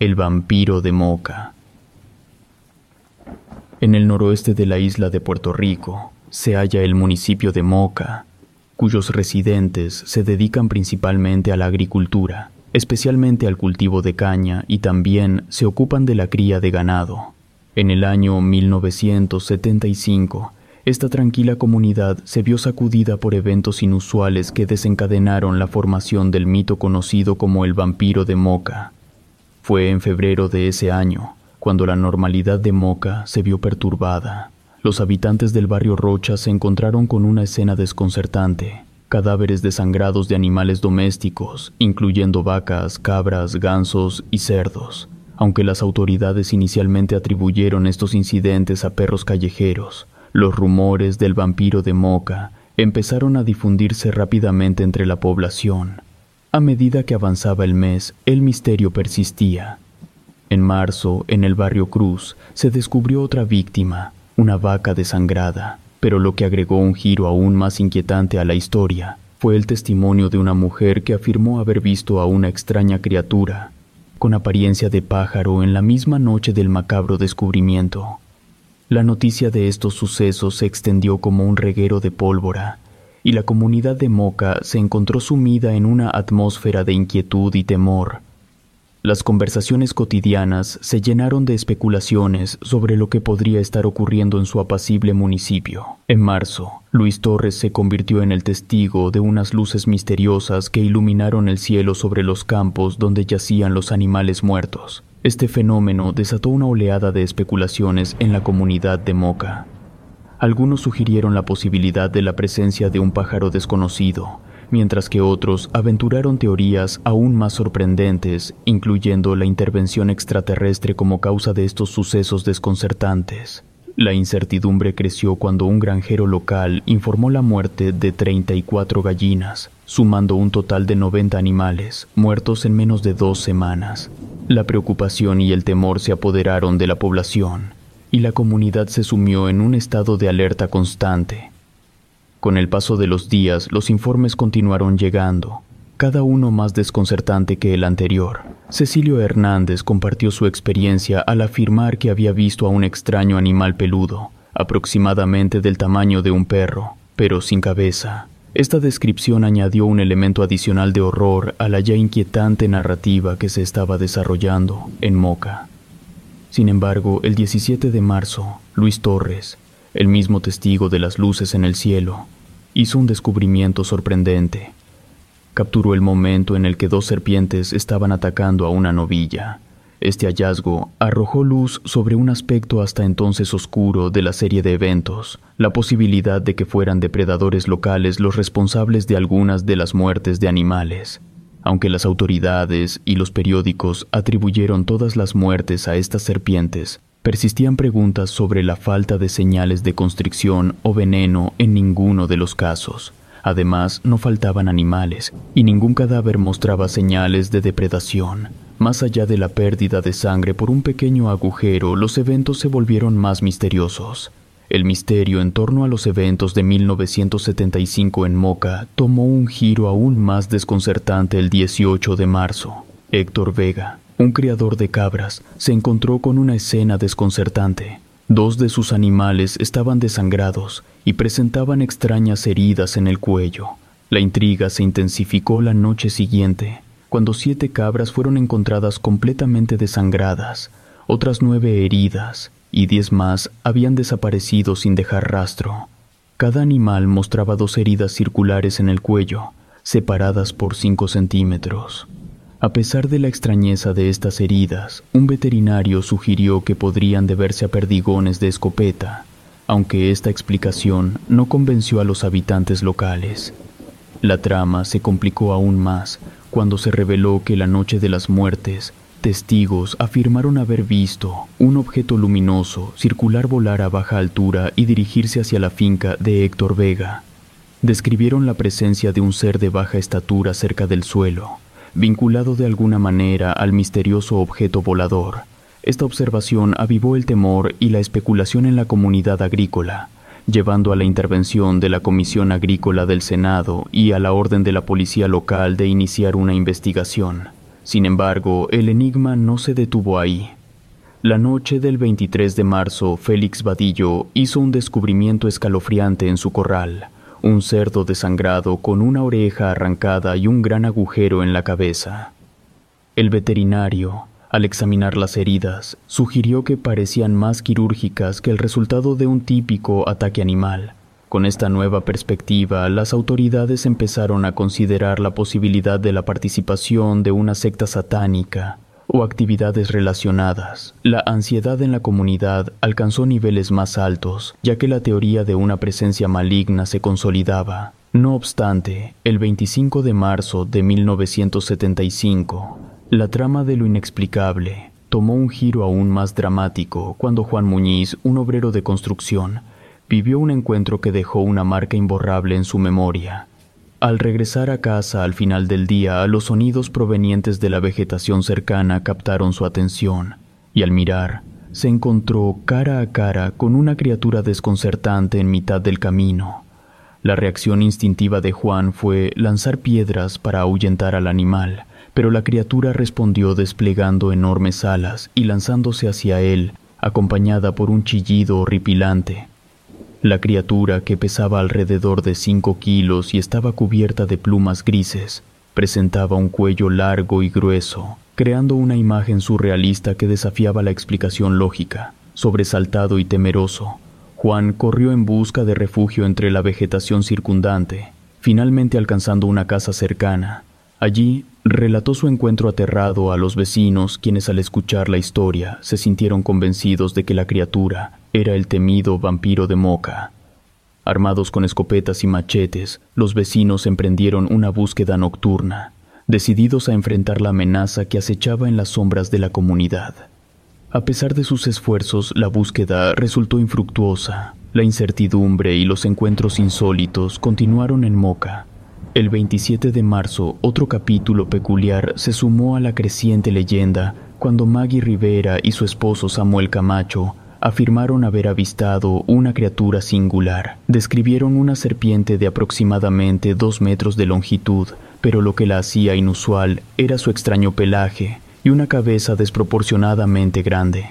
El vampiro de Moca. En el noroeste de la isla de Puerto Rico se halla el municipio de Moca, cuyos residentes se dedican principalmente a la agricultura, especialmente al cultivo de caña y también se ocupan de la cría de ganado. En el año 1975, esta tranquila comunidad se vio sacudida por eventos inusuales que desencadenaron la formación del mito conocido como el vampiro de Moca. Fue en febrero de ese año cuando la normalidad de Moca se vio perturbada. Los habitantes del barrio Rocha se encontraron con una escena desconcertante. Cadáveres desangrados de animales domésticos, incluyendo vacas, cabras, gansos y cerdos. Aunque las autoridades inicialmente atribuyeron estos incidentes a perros callejeros, los rumores del vampiro de Moca empezaron a difundirse rápidamente entre la población. A medida que avanzaba el mes, el misterio persistía. En marzo, en el barrio Cruz, se descubrió otra víctima, una vaca desangrada, pero lo que agregó un giro aún más inquietante a la historia fue el testimonio de una mujer que afirmó haber visto a una extraña criatura, con apariencia de pájaro en la misma noche del macabro descubrimiento. La noticia de estos sucesos se extendió como un reguero de pólvora, y la comunidad de Moca se encontró sumida en una atmósfera de inquietud y temor. Las conversaciones cotidianas se llenaron de especulaciones sobre lo que podría estar ocurriendo en su apacible municipio. En marzo, Luis Torres se convirtió en el testigo de unas luces misteriosas que iluminaron el cielo sobre los campos donde yacían los animales muertos. Este fenómeno desató una oleada de especulaciones en la comunidad de Moca. Algunos sugirieron la posibilidad de la presencia de un pájaro desconocido, mientras que otros aventuraron teorías aún más sorprendentes, incluyendo la intervención extraterrestre como causa de estos sucesos desconcertantes. La incertidumbre creció cuando un granjero local informó la muerte de 34 gallinas, sumando un total de 90 animales, muertos en menos de dos semanas. La preocupación y el temor se apoderaron de la población, y la comunidad se sumió en un estado de alerta constante. Con el paso de los días, los informes continuaron llegando, cada uno más desconcertante que el anterior. Cecilio Hernández compartió su experiencia al afirmar que había visto a un extraño animal peludo, aproximadamente del tamaño de un perro, pero sin cabeza. Esta descripción añadió un elemento adicional de horror a la ya inquietante narrativa que se estaba desarrollando en Moca. Sin embargo, el 17 de marzo, Luis Torres, el mismo testigo de las luces en el cielo, hizo un descubrimiento sorprendente. Capturó el momento en el que dos serpientes estaban atacando a una novilla. Este hallazgo arrojó luz sobre un aspecto hasta entonces oscuro de la serie de eventos, la posibilidad de que fueran depredadores locales los responsables de algunas de las muertes de animales. Aunque las autoridades y los periódicos atribuyeron todas las muertes a estas serpientes, persistían preguntas sobre la falta de señales de constricción o veneno en ninguno de los casos. Además, no faltaban animales, y ningún cadáver mostraba señales de depredación. Más allá de la pérdida de sangre por un pequeño agujero, los eventos se volvieron más misteriosos. El misterio en torno a los eventos de 1975 en Moca tomó un giro aún más desconcertante el 18 de marzo. Héctor Vega, un criador de cabras, se encontró con una escena desconcertante. Dos de sus animales estaban desangrados y presentaban extrañas heridas en el cuello. La intriga se intensificó la noche siguiente, cuando siete cabras fueron encontradas completamente desangradas, otras nueve heridas y diez más habían desaparecido sin dejar rastro. Cada animal mostraba dos heridas circulares en el cuello, separadas por cinco centímetros. A pesar de la extrañeza de estas heridas, un veterinario sugirió que podrían deberse a perdigones de escopeta, aunque esta explicación no convenció a los habitantes locales. La trama se complicó aún más cuando se reveló que la noche de las muertes, testigos afirmaron haber visto un objeto luminoso circular volar a baja altura y dirigirse hacia la finca de Héctor Vega. Describieron la presencia de un ser de baja estatura cerca del suelo, vinculado de alguna manera al misterioso objeto volador. Esta observación avivó el temor y la especulación en la comunidad agrícola, llevando a la intervención de la Comisión Agrícola del Senado y a la orden de la policía local de iniciar una investigación. Sin embargo, el enigma no se detuvo ahí. La noche del 23 de marzo, Félix Vadillo hizo un descubrimiento escalofriante en su corral, un cerdo desangrado con una oreja arrancada y un gran agujero en la cabeza. El veterinario, al examinar las heridas, sugirió que parecían más quirúrgicas que el resultado de un típico ataque animal. Con esta nueva perspectiva, las autoridades empezaron a considerar la posibilidad de la participación de una secta satánica o actividades relacionadas. La ansiedad en la comunidad alcanzó niveles más altos, ya que la teoría de una presencia maligna se consolidaba. No obstante, el 25 de marzo de 1975, la trama de lo inexplicable tomó un giro aún más dramático cuando Juan Muñiz, un obrero de construcción, vivió un encuentro que dejó una marca imborrable en su memoria. Al regresar a casa al final del día, los sonidos provenientes de la vegetación cercana captaron su atención, y al mirar, se encontró cara a cara con una criatura desconcertante en mitad del camino. La reacción instintiva de Juan fue lanzar piedras para ahuyentar al animal, pero la criatura respondió desplegando enormes alas y lanzándose hacia él, acompañada por un chillido horripilante. La criatura, que pesaba alrededor de cinco kilos y estaba cubierta de plumas grises, presentaba un cuello largo y grueso, creando una imagen surrealista que desafiaba la explicación lógica. Sobresaltado y temeroso, Juan corrió en busca de refugio entre la vegetación circundante, finalmente alcanzando una casa cercana. Allí relató su encuentro aterrado a los vecinos, quienes al escuchar la historia se sintieron convencidos de que la criatura era el temido vampiro de Moca. Armados con escopetas y machetes, los vecinos emprendieron una búsqueda nocturna, decididos a enfrentar la amenaza que acechaba en las sombras de la comunidad. A pesar de sus esfuerzos, la búsqueda resultó infructuosa. La incertidumbre y los encuentros insólitos continuaron en Moca, el 27 de marzo, otro capítulo peculiar se sumó a la creciente leyenda cuando Maggie Rivera y su esposo Samuel Camacho afirmaron haber avistado una criatura singular. Describieron una serpiente de aproximadamente dos metros de longitud, pero lo que la hacía inusual era su extraño pelaje y una cabeza desproporcionadamente grande.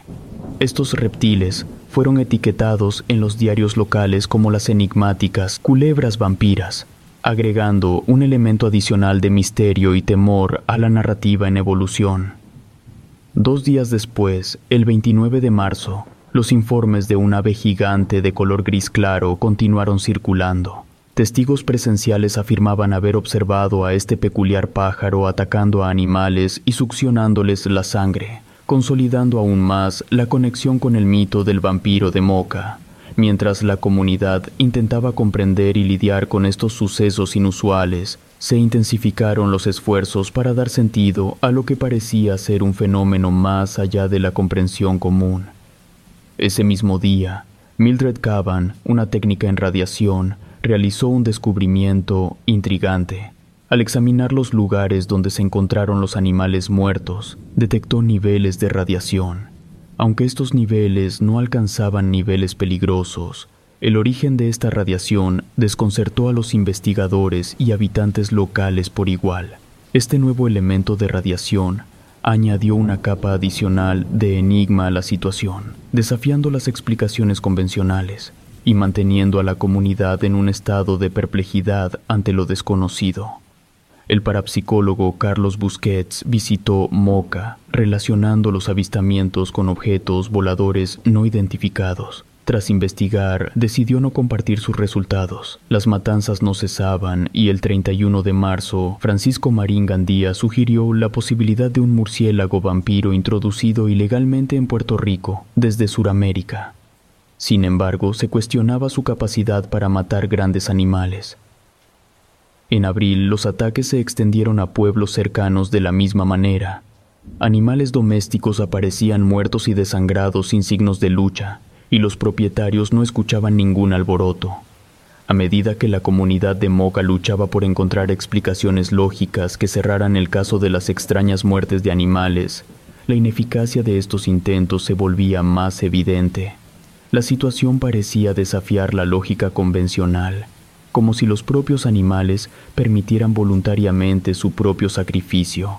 Estos reptiles fueron etiquetados en los diarios locales como las enigmáticas culebras vampiras, agregando un elemento adicional de misterio y temor a la narrativa en evolución. Dos días después, el 29 de marzo, los informes de un ave gigante de color gris claro continuaron circulando. Testigos presenciales afirmaban haber observado a este peculiar pájaro atacando a animales y succionándoles la sangre, consolidando aún más la conexión con el mito del vampiro de Moca. Mientras la comunidad intentaba comprender y lidiar con estos sucesos inusuales, se intensificaron los esfuerzos para dar sentido a lo que parecía ser un fenómeno más allá de la comprensión común. Ese mismo día, Mildred Cavan, una técnica en radiación, realizó un descubrimiento intrigante. Al examinar los lugares donde se encontraron los animales muertos, detectó niveles de radiación. Aunque estos niveles no alcanzaban niveles peligrosos, el origen de esta radiación desconcertó a los investigadores y habitantes locales por igual. Este nuevo elemento de radiación añadió una capa adicional de enigma a la situación, desafiando las explicaciones convencionales y manteniendo a la comunidad en un estado de perplejidad ante lo desconocido. El parapsicólogo Carlos Busquets visitó Moca, relacionando los avistamientos con objetos voladores no identificados. Tras investigar, decidió no compartir sus resultados. Las matanzas no cesaban y el 31 de marzo, Francisco Marín Gandía sugirió la posibilidad de un murciélago vampiro introducido ilegalmente en Puerto Rico desde Suramérica. Sin embargo, se cuestionaba su capacidad para matar grandes animales. En abril los ataques se extendieron a pueblos cercanos de la misma manera. Animales domésticos aparecían muertos y desangrados sin signos de lucha, y los propietarios no escuchaban ningún alboroto. A medida que la comunidad de Moca luchaba por encontrar explicaciones lógicas que cerraran el caso de las extrañas muertes de animales, la ineficacia de estos intentos se volvía más evidente. La situación parecía desafiar la lógica convencional, como si los propios animales permitieran voluntariamente su propio sacrificio.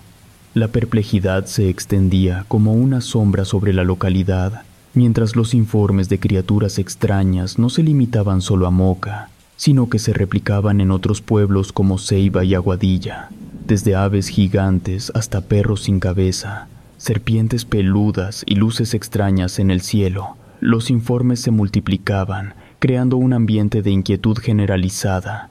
La perplejidad se extendía como una sombra sobre la localidad, mientras los informes de criaturas extrañas no se limitaban solo a Moca, sino que se replicaban en otros pueblos como Ceiba y Aguadilla, desde aves gigantes hasta perros sin cabeza, serpientes peludas y luces extrañas en el cielo. Los informes se multiplicaban, creando un ambiente de inquietud generalizada.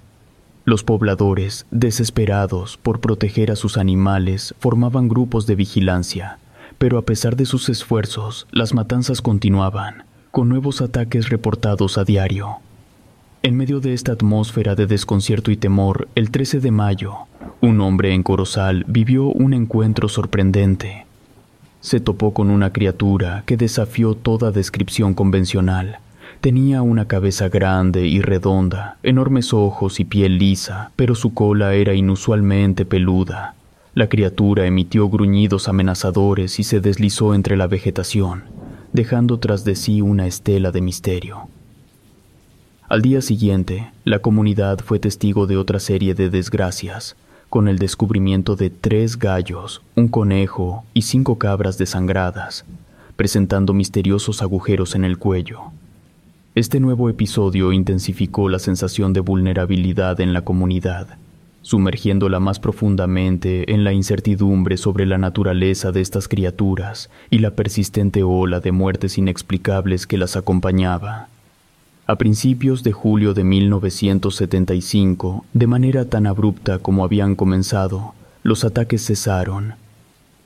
Los pobladores, desesperados por proteger a sus animales, formaban grupos de vigilancia, pero a pesar de sus esfuerzos, las matanzas continuaban, con nuevos ataques reportados a diario. En medio de esta atmósfera de desconcierto y temor, el 13 de mayo, un hombre en Corozal vivió un encuentro sorprendente. Se topó con una criatura que desafió toda descripción convencional. Tenía una cabeza grande y redonda, enormes ojos y piel lisa, pero su cola era inusualmente peluda. La criatura emitió gruñidos amenazadores y se deslizó entre la vegetación, dejando tras de sí una estela de misterio. Al día siguiente, la comunidad fue testigo de otra serie de desgracias, con el descubrimiento de tres gallos, un conejo y cinco cabras desangradas, presentando misteriosos agujeros en el cuello. Este nuevo episodio intensificó la sensación de vulnerabilidad en la comunidad, sumergiéndola más profundamente en la incertidumbre sobre la naturaleza de estas criaturas y la persistente ola de muertes inexplicables que las acompañaba. A principios de julio de 1975, de manera tan abrupta como habían comenzado, los ataques cesaron.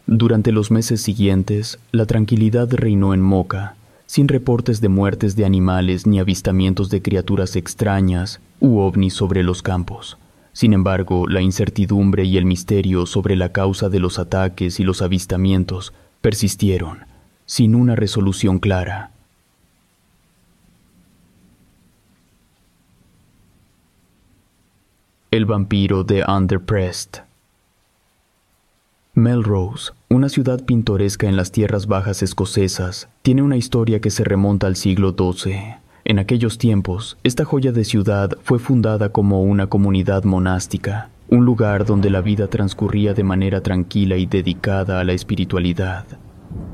Durante los meses siguientes, la tranquilidad reinó en Moca, sin reportes de muertes de animales ni avistamientos de criaturas extrañas u ovnis sobre los campos. Sin embargo, la incertidumbre y el misterio sobre la causa de los ataques y los avistamientos persistieron, sin una resolución clara. El vampiro de Underprest. Melrose, una ciudad pintoresca en las tierras bajas escocesas, tiene una historia que se remonta al siglo XII. En aquellos tiempos, esta joya de ciudad fue fundada como una comunidad monástica, un lugar donde la vida transcurría de manera tranquila y dedicada a la espiritualidad.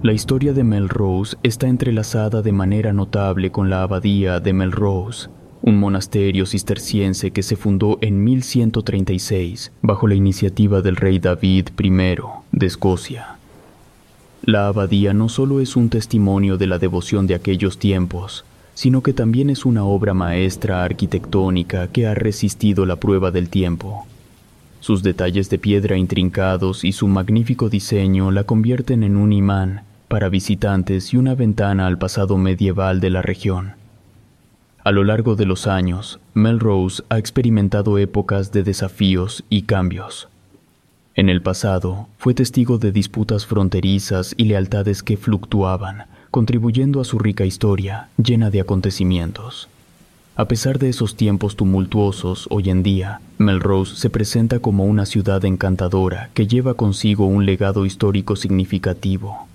La historia de Melrose está entrelazada de manera notable con la abadía de Melrose, un monasterio cisterciense que se fundó en 1136 bajo la iniciativa del rey David I de Escocia. La abadía no solo es un testimonio de la devoción de aquellos tiempos, sino que también es una obra maestra arquitectónica que ha resistido la prueba del tiempo. Sus detalles de piedra intrincados y su magnífico diseño la convierten en un imán para visitantes y una ventana al pasado medieval de la región. A lo largo de los años, Melrose ha experimentado épocas de desafíos y cambios. En el pasado, fue testigo de disputas fronterizas y lealtades que fluctuaban, contribuyendo a su rica historia, llena de acontecimientos. A pesar de esos tiempos tumultuosos, hoy en día, Melrose se presenta como una ciudad encantadora que lleva consigo un legado histórico significativo.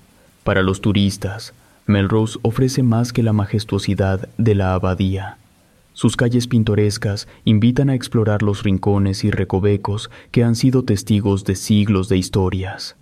Para los turistas, Melrose ofrece más que la majestuosidad de la abadía. Sus calles pintorescas invitan a explorar los rincones y recovecos que han sido testigos de siglos de historias.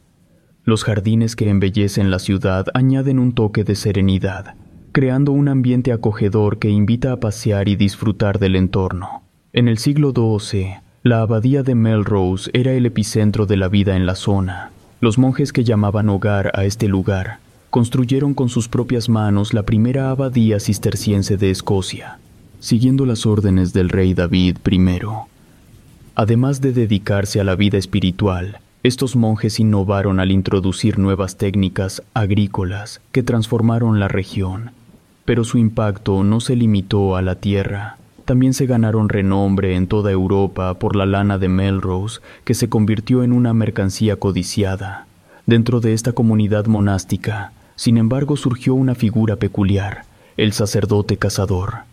Los jardines que embellecen la ciudad añaden un toque de serenidad, creando un ambiente acogedor que invita a pasear y disfrutar del entorno. En el siglo XII, la abadía de Melrose era el epicentro de la vida en la zona. Los monjes que llamaban hogar a este lugar construyeron con sus propias manos la primera abadía cisterciense de Escocia, siguiendo las órdenes del rey David I. Además de dedicarse a la vida espiritual, estos monjes innovaron al introducir nuevas técnicas agrícolas que transformaron la región, pero su impacto no se limitó a la tierra. también se ganaron renombre en toda Europa por la lana de Melrose, que se convirtió en una mercancía codiciada. Dentro de esta comunidad monástica, sin embargo, surgió una figura peculiar, el sacerdote cazador.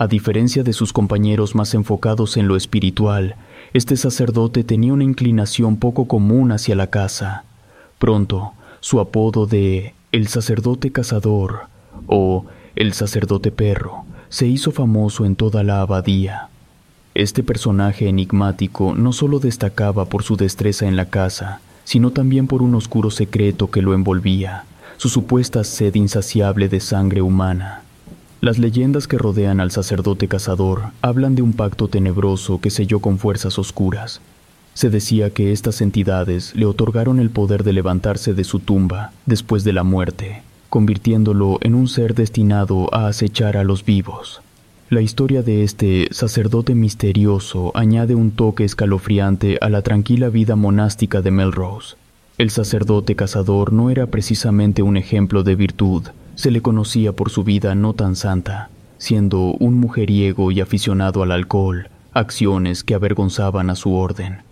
A diferencia de sus compañeros más enfocados en lo espiritual, este sacerdote tenía una inclinación poco común hacia la caza. Pronto, su apodo de el sacerdote cazador o el sacerdote perro se hizo famoso en toda la abadía. Este personaje enigmático no solo destacaba por su destreza en la caza, sino también por un oscuro secreto que lo envolvía, su supuesta sed insaciable de sangre humana. Las leyendas que rodean al sacerdote cazador hablan de un pacto tenebroso que selló con fuerzas oscuras. Se decía que estas entidades le otorgaron el poder de levantarse de su tumba después de la muerte convirtiéndolo en un ser destinado a acechar a los vivos. La historia de este sacerdote misterioso añade un toque escalofriante a la tranquila vida monástica de Melrose. El sacerdote cazador no era precisamente un ejemplo de virtud, se le conocía por su vida no tan santa, siendo un mujeriego y aficionado al alcohol, acciones que avergonzaban a su orden.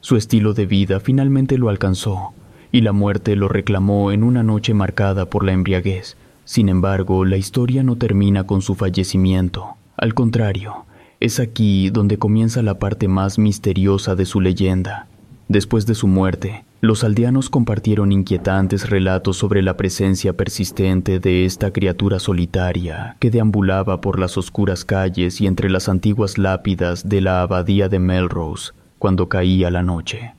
Su estilo de vida finalmente lo alcanzó, y la muerte lo reclamó en una noche marcada por la embriaguez. Sin embargo, la historia no termina con su fallecimiento. Al contrario, es aquí donde comienza la parte más misteriosa de su leyenda. Después de su muerte, los aldeanos compartieron inquietantes relatos sobre la presencia persistente de esta criatura solitaria que deambulaba por las oscuras calles y entre las antiguas lápidas de la abadía de Melrose cuando caía la noche.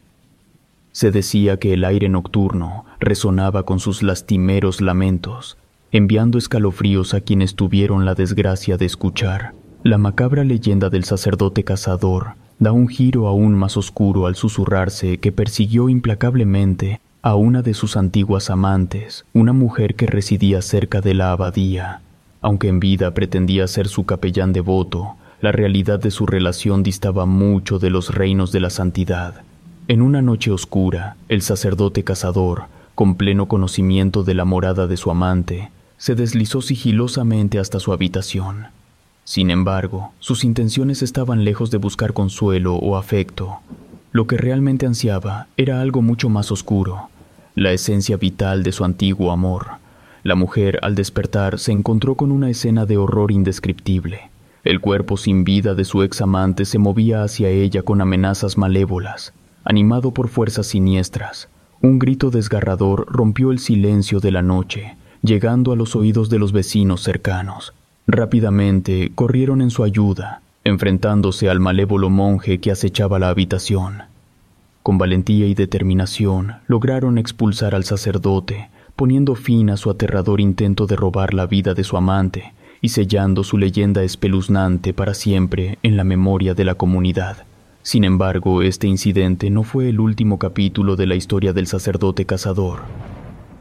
Se decía que el aire nocturno resonaba con sus lastimeros lamentos, enviando escalofríos a quienes tuvieron la desgracia de escuchar. La macabra leyenda del sacerdote cazador da un giro aún más oscuro al susurrarse que persiguió implacablemente a una de sus antiguas amantes, una mujer que residía cerca de la abadía. Aunque en vida pretendía ser su capellán devoto, la realidad de su relación distaba mucho de los reinos de la santidad. En una noche oscura, el sacerdote cazador, con pleno conocimiento de la morada de su amante, se deslizó sigilosamente hasta su habitación. Sin embargo, sus intenciones estaban lejos de buscar consuelo o afecto. Lo que realmente ansiaba era algo mucho más oscuro, la esencia vital de su antiguo amor. La mujer, al despertar, se encontró con una escena de horror indescriptible. El cuerpo sin vida de su ex amante se movía hacia ella con amenazas malévolas animado por fuerzas siniestras. Un grito desgarrador rompió el silencio de la noche, llegando a los oídos de los vecinos cercanos. Rápidamente corrieron en su ayuda, enfrentándose al malévolo monje que acechaba la habitación. Con valentía y determinación lograron expulsar al sacerdote, poniendo fin a su aterrador intento de robar la vida de su amante y sellando su leyenda espeluznante para siempre en la memoria de la comunidad. Sin embargo, este incidente no fue el último capítulo de la historia del sacerdote cazador.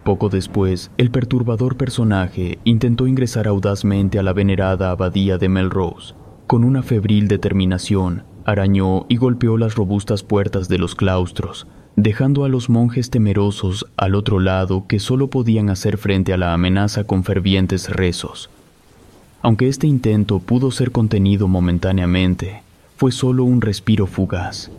Poco después, el perturbador personaje intentó ingresar audazmente a la venerada abadía de Melrose. Con una febril determinación, arañó y golpeó las robustas puertas de los claustros, dejando a los monjes temerosos al otro lado que solo podían hacer frente a la amenaza con fervientes rezos. Aunque este intento pudo ser contenido momentáneamente, fue solo un respiro fugaz.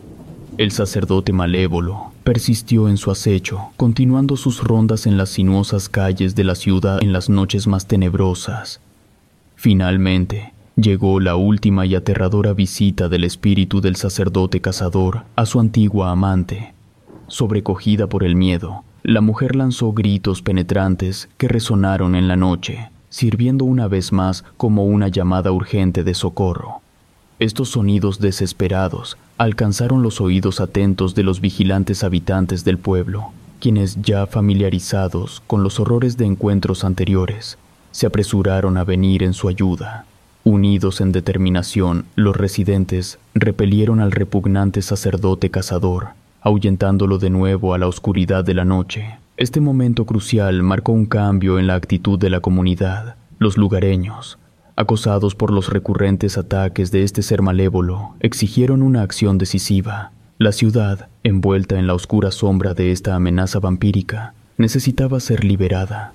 El sacerdote malévolo persistió en su acecho, continuando sus rondas en las sinuosas calles de la ciudad en las noches más tenebrosas. Finalmente, llegó la última y aterradora visita del espíritu del sacerdote cazador a su antigua amante. Sobrecogida por el miedo, la mujer lanzó gritos penetrantes que resonaron en la noche, sirviendo una vez más como una llamada urgente de socorro. Estos sonidos desesperados alcanzaron los oídos atentos de los vigilantes habitantes del pueblo, quienes ya familiarizados con los horrores de encuentros anteriores, se apresuraron a venir en su ayuda. Unidos en determinación, los residentes repelieron al repugnante sacerdote cazador, ahuyentándolo de nuevo a la oscuridad de la noche. Este momento crucial marcó un cambio en la actitud de la comunidad. Los lugareños, acosados por los recurrentes ataques de este ser malévolo, exigieron una acción decisiva. La ciudad, envuelta en la oscura sombra de esta amenaza vampírica, necesitaba ser liberada.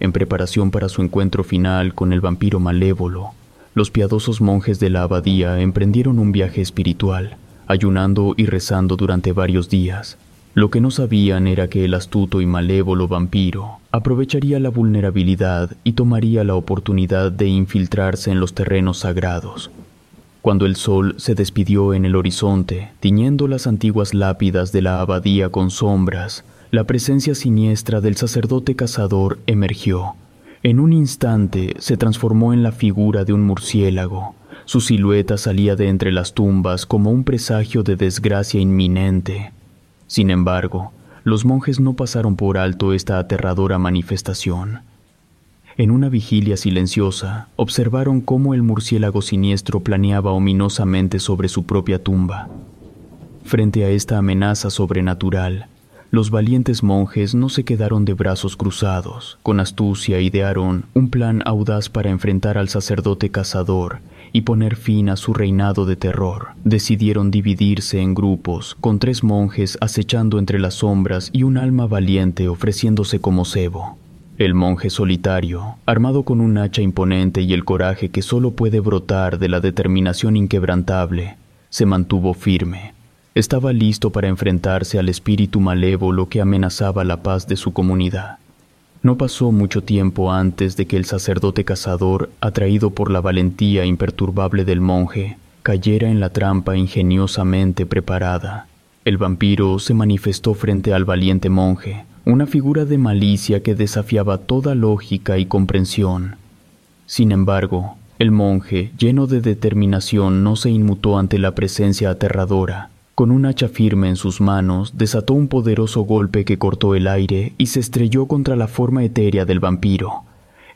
En preparación para su encuentro final con el vampiro malévolo, los piadosos monjes de la abadía emprendieron un viaje espiritual, ayunando y rezando durante varios días. Lo que no sabían era que el astuto y malévolo vampiro aprovecharía la vulnerabilidad y tomaría la oportunidad de infiltrarse en los terrenos sagrados. Cuando el sol se despidió en el horizonte, tiñendo las antiguas lápidas de la abadía con sombras, la presencia siniestra del sacerdote cazador emergió. En un instante se transformó en la figura de un murciélago. Su silueta salía de entre las tumbas como un presagio de desgracia inminente. Sin embargo, los monjes no pasaron por alto esta aterradora manifestación. En una vigilia silenciosa, observaron cómo el murciélago siniestro planeaba ominosamente sobre su propia tumba. Frente a esta amenaza sobrenatural, los valientes monjes no se quedaron de brazos cruzados, con astucia idearon un plan audaz para enfrentar al sacerdote cazador y poner fin a su reinado de terror. Decidieron dividirse en grupos, con tres monjes acechando entre las sombras y un alma valiente ofreciéndose como cebo. El monje solitario, armado con un hacha imponente y el coraje que solo puede brotar de la determinación inquebrantable, se mantuvo firme. Estaba listo para enfrentarse al espíritu malévolo que amenazaba la paz de su comunidad. No pasó mucho tiempo antes de que el sacerdote cazador, atraído por la valentía imperturbable del monje, cayera en la trampa ingeniosamente preparada. El vampiro se manifestó frente al valiente monje, una figura de malicia que desafiaba toda lógica y comprensión. Sin embargo, el monje, lleno de determinación, no se inmutó ante la presencia aterradora. Con un hacha firme en sus manos, desató un poderoso golpe que cortó el aire y se estrelló contra la forma etérea del vampiro,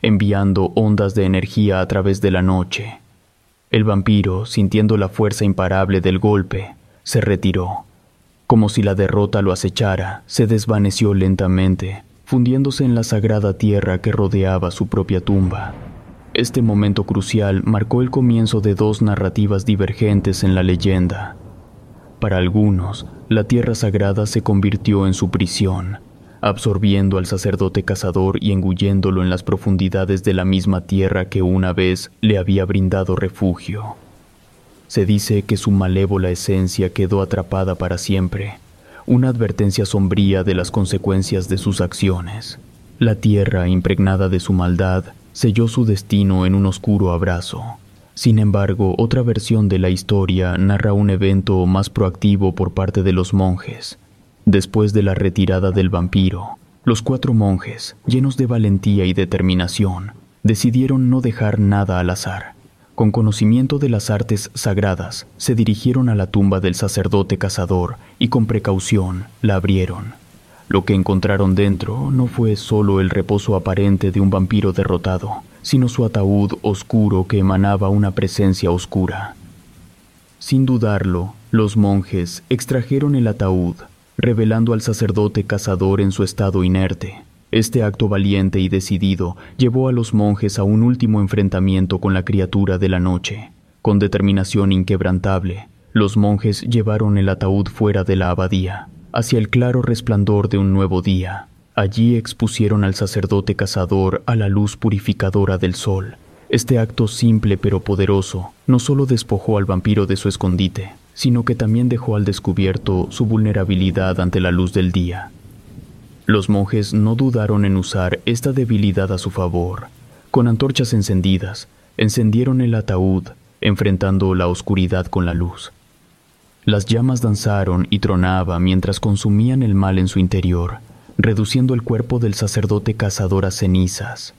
enviando ondas de energía a través de la noche. El vampiro, sintiendo la fuerza imparable del golpe, se retiró. Como si la derrota lo acechara, se desvaneció lentamente, fundiéndose en la sagrada tierra que rodeaba su propia tumba. Este momento crucial marcó el comienzo de dos narrativas divergentes en la leyenda. Para algunos, la tierra sagrada se convirtió en su prisión, absorbiendo al sacerdote cazador y engulléndolo en las profundidades de la misma tierra que una vez le había brindado refugio. Se dice que su malévola esencia quedó atrapada para siempre, una advertencia sombría de las consecuencias de sus acciones. La tierra, impregnada de su maldad, selló su destino en un oscuro abrazo. Sin embargo, otra versión de la historia narra un evento más proactivo por parte de los monjes. Después de la retirada del vampiro, los cuatro monjes, llenos de valentía y determinación, decidieron no dejar nada al azar. Con conocimiento de las artes sagradas, se dirigieron a la tumba del sacerdote cazador y con precaución la abrieron. Lo que encontraron dentro no fue solo el reposo aparente de un vampiro derrotado, sino su ataúd oscuro que emanaba una presencia oscura. Sin dudarlo, los monjes extrajeron el ataúd, revelando al sacerdote cazador en su estado inerte. Este acto valiente y decidido llevó a los monjes a un último enfrentamiento con la criatura de la noche. Con determinación inquebrantable, los monjes llevaron el ataúd fuera de la abadía, hacia el claro resplandor de un nuevo día. Allí expusieron al sacerdote cazador a la luz purificadora del sol. Este acto simple pero poderoso no solo despojó al vampiro de su escondite, sino que también dejó al descubierto su vulnerabilidad ante la luz del día. Los monjes no dudaron en usar esta debilidad a su favor. Con antorchas encendidas, encendieron el ataúd, enfrentando la oscuridad con la luz. Las llamas danzaron y tronaban mientras consumían el mal en su interior, reduciendo el cuerpo del sacerdote cazador a cenizas.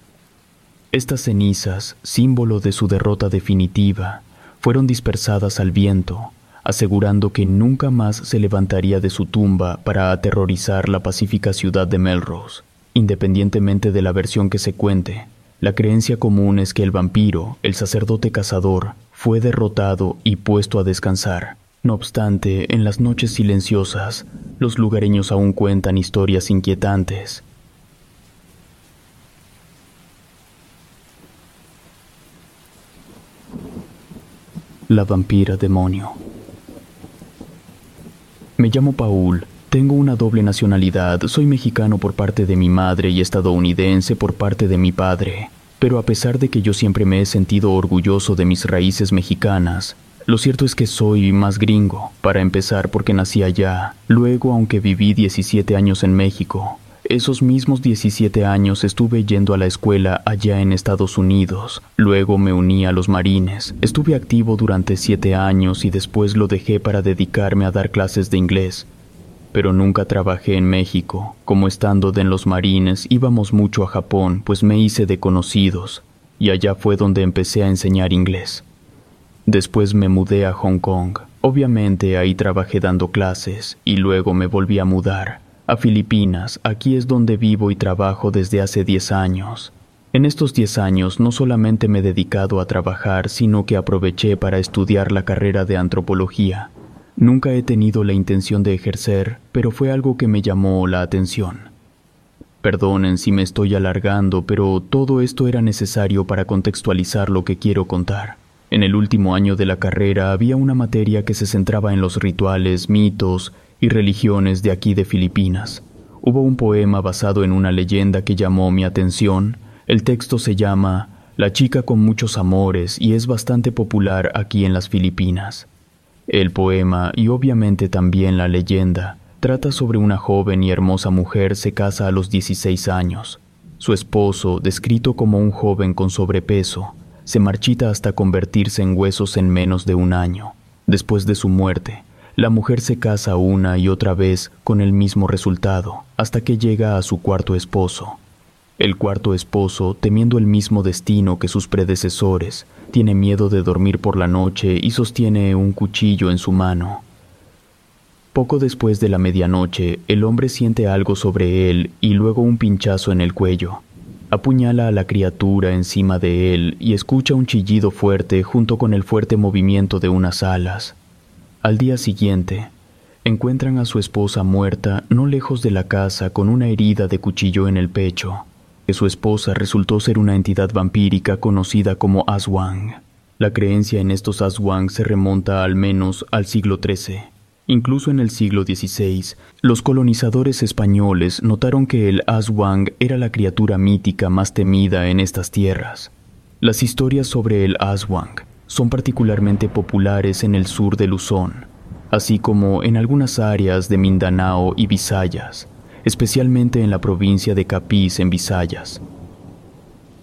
Estas cenizas, símbolo de su derrota definitiva, fueron dispersadas al viento, asegurando que nunca más se levantaría de su tumba para aterrorizar la pacífica ciudad de Melrose. Independientemente de la versión que se cuente, la creencia común es que el vampiro, el sacerdote cazador, fue derrotado y puesto a descansar, no obstante, en las noches silenciosas, los lugareños aún cuentan historias inquietantes. La vampira demonio. Me llamo Paul, tengo una doble nacionalidad, soy mexicano por parte de mi madre y estadounidense por parte de mi padre Pero a pesar de que yo siempre me he sentido orgulloso de mis raíces mexicanas, lo cierto es que soy más gringo, para empezar porque nací allá. Luego, aunque viví 17 años en México, esos mismos 17 años estuve yendo a la escuela allá en Estados Unidos. Luego me uní a los marines. Estuve activo durante 7 años y después lo dejé para dedicarme a dar clases de inglés. Pero nunca trabajé en México. Como estando en los marines íbamos mucho a Japón, pues me hice de conocidos, y allá fue donde empecé a enseñar inglés. Después me mudé a Hong Kong. Obviamente ahí trabajé dando clases y luego me volví a mudar. A Filipinas, aquí es donde vivo y trabajo desde hace 10 años. En estos 10 años no solamente me he dedicado a trabajar, sino que aproveché para estudiar la carrera de antropología. Nunca he tenido la intención de ejercer, pero fue algo que me llamó la atención. Perdonen si me estoy alargando, pero todo esto era necesario para contextualizar lo que quiero contar. En el último año de la carrera había una materia que se centraba en los rituales, mitos y religiones de aquí de Filipinas. Hubo un poema basado en una leyenda que llamó mi atención. El texto se llama La chica con muchos amores y es bastante popular aquí en las Filipinas. El poema, y obviamente también la leyenda, trata sobre una joven y hermosa mujer se casa a los 16 años. Su esposo, descrito como un joven con sobrepeso, se marchita hasta convertirse en huesos en menos de un año. Después de su muerte, la mujer se casa una y otra vez con el mismo resultado, hasta que llega a su cuarto esposo. El cuarto esposo, temiendo el mismo destino que sus predecesores, tiene miedo de dormir por la noche y sostiene un cuchillo en su mano. Poco después de la medianoche, el hombre siente algo sobre él y luego un pinchazo en el cuello. Apuñala a la criatura encima de él y escucha un chillido fuerte junto con el fuerte movimiento de unas alas. Al día siguiente, encuentran a su esposa muerta no lejos de la casa con una herida de cuchillo en el pecho, que su esposa resultó ser una entidad vampírica conocida como Aswang. La creencia en estos Aswang se remonta al menos al siglo XIII. Incluso en el siglo XVI, los colonizadores españoles notaron que el Aswang era la criatura mítica más temida en estas tierras. Las historias sobre el Aswang son particularmente populares en el sur de Luzón, así como en algunas áreas de Mindanao y Visayas, especialmente en la provincia de Capiz en Visayas.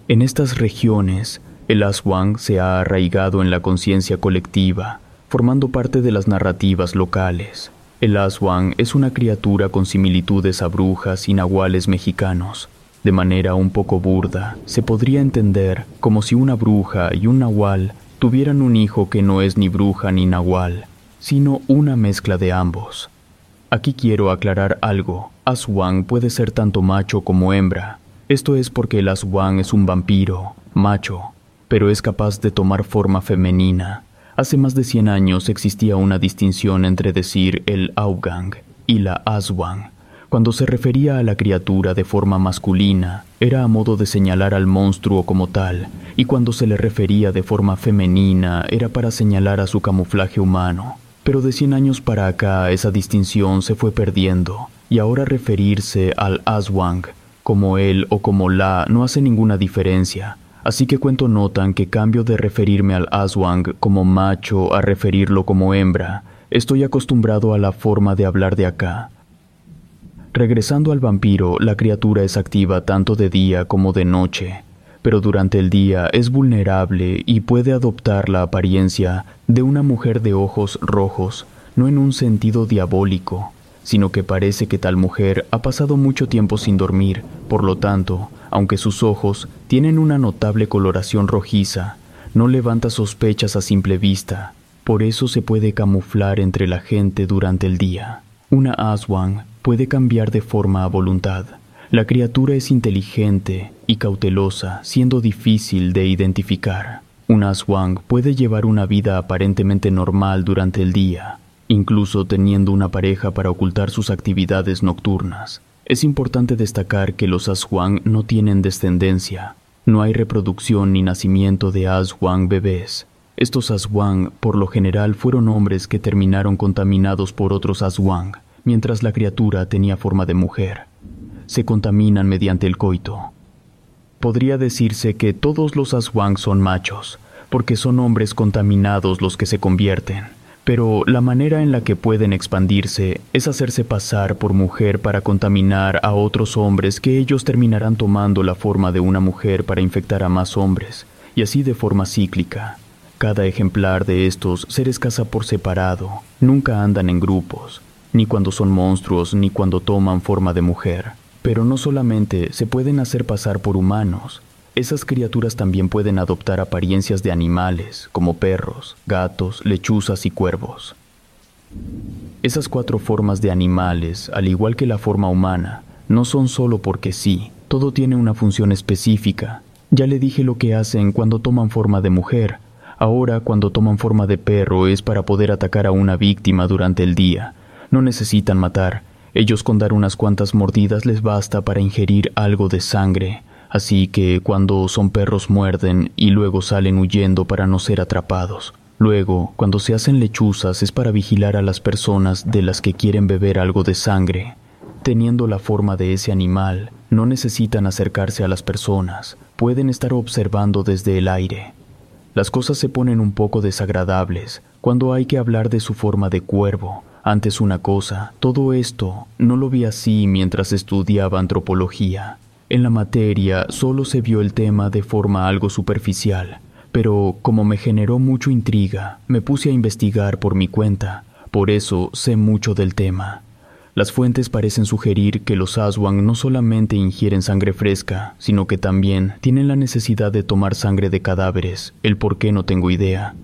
En estas regiones, el Aswang se ha arraigado en la conciencia colectiva, formando parte de las narrativas locales. El Aswang es una criatura con similitudes a brujas y nahuales mexicanos. De manera un poco burda, se podría entender como si una bruja y un nahual tuvieran un hijo que no es ni bruja ni nahual, sino una mezcla de ambos. Aquí quiero aclarar algo. Aswang puede ser tanto macho como hembra. Esto es porque el Aswang es un vampiro, macho, pero es capaz de tomar forma femenina. Hace más de 100 años existía una distinción entre decir el Augang y la Aswang. Cuando se refería a la criatura de forma masculina, era a modo de señalar al monstruo como tal, y cuando se le refería de forma femenina, era para señalar a su camuflaje humano. Pero de 100 años para acá esa distinción se fue perdiendo, y ahora referirse al Aswang como él o como la no hace ninguna diferencia, Así que cuento notan que cambio de referirme al Aswang como macho a referirlo como hembra. Estoy acostumbrado a la forma de hablar de acá. Regresando al vampiro, la criatura es activa tanto de día como de noche, pero durante el día es vulnerable y puede adoptar la apariencia de una mujer de ojos rojos, no en un sentido diabólico, sino que parece que tal mujer ha pasado mucho tiempo sin dormir, por lo tanto, aunque sus ojos tienen una notable coloración rojiza, no levanta sospechas a simple vista, por eso se puede camuflar entre la gente durante el día. Una Aswang puede cambiar de forma a voluntad. La criatura es inteligente y cautelosa, siendo difícil de identificar. Un Aswang puede llevar una vida aparentemente normal durante el día, incluso teniendo una pareja para ocultar sus actividades nocturnas. Es importante destacar que los Aswang no tienen descendencia. No hay reproducción ni nacimiento de Aswang bebés. Estos Aswang por lo general fueron hombres que terminaron contaminados por otros Aswang, mientras la criatura tenía forma de mujer. Se contaminan mediante el coito. podría decirse que todos los Aswang son machos, porque son hombres contaminados los que se convierten. Pero la manera en la que pueden expandirse es hacerse pasar por mujer para contaminar a otros hombres que ellos terminarán tomando la forma de una mujer para infectar a más hombres, y así de forma cíclica. Cada ejemplar de estos seres caza por separado, nunca andan en grupos, ni cuando son monstruos ni cuando toman forma de mujer. Pero no solamente se pueden hacer pasar por humanos, esas criaturas también pueden adoptar apariencias de animales, como perros, gatos, lechuzas y cuervos. Esas cuatro formas de animales, al igual que la forma humana, no son solo porque sí, todo tiene una función específica. Ya le dije lo que hacen cuando toman forma de mujer. Ahora, cuando toman forma de perro, es para poder atacar a una víctima durante el día. No necesitan matar. Ellos con dar unas cuantas mordidas les basta para ingerir algo de sangre, Así que cuando son perros muerden y luego salen huyendo para no ser atrapados. Luego, cuando se hacen lechuzas es para vigilar a las personas de las que quieren beber algo de sangre. Teniendo la forma de ese animal, no necesitan acercarse a las personas, pueden estar observando desde el aire. Las cosas se ponen un poco desagradables cuando hay que hablar de su forma de cuervo. Antes una cosa, todo esto no lo vi así mientras estudiaba antropología. En la materia solo se vio el tema de forma algo superficial, pero como me generó mucho intriga, me puse a investigar por mi cuenta, por eso sé mucho del tema. Las fuentes parecen sugerir que los Aswan no solamente ingieren sangre fresca, sino que también tienen la necesidad de tomar sangre de cadáveres, el por qué no tengo idea.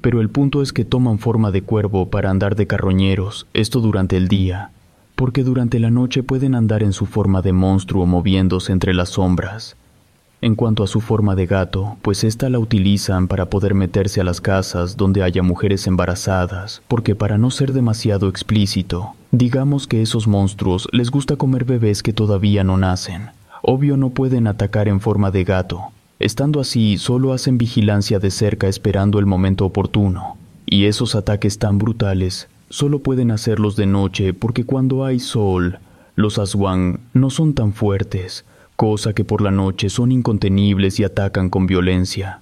Pero el punto es que toman forma de cuervo para andar de carroñeros, esto durante el día, porque durante la noche pueden andar en su forma de monstruo moviéndose entre las sombras. En cuanto a su forma de gato, pues ésta la utilizan para poder meterse a las casas donde haya mujeres embarazadas, porque para no ser demasiado explícito, digamos que esos monstruos les gusta comer bebés que todavía no nacen. Obvio no pueden atacar en forma de gato. Estando así, solo hacen vigilancia de cerca esperando el momento oportuno. Y esos ataques tan brutales solo pueden hacerlos de noche porque cuando hay sol, los aswang no son tan fuertes, cosa que por la noche son incontenibles y atacan con violencia.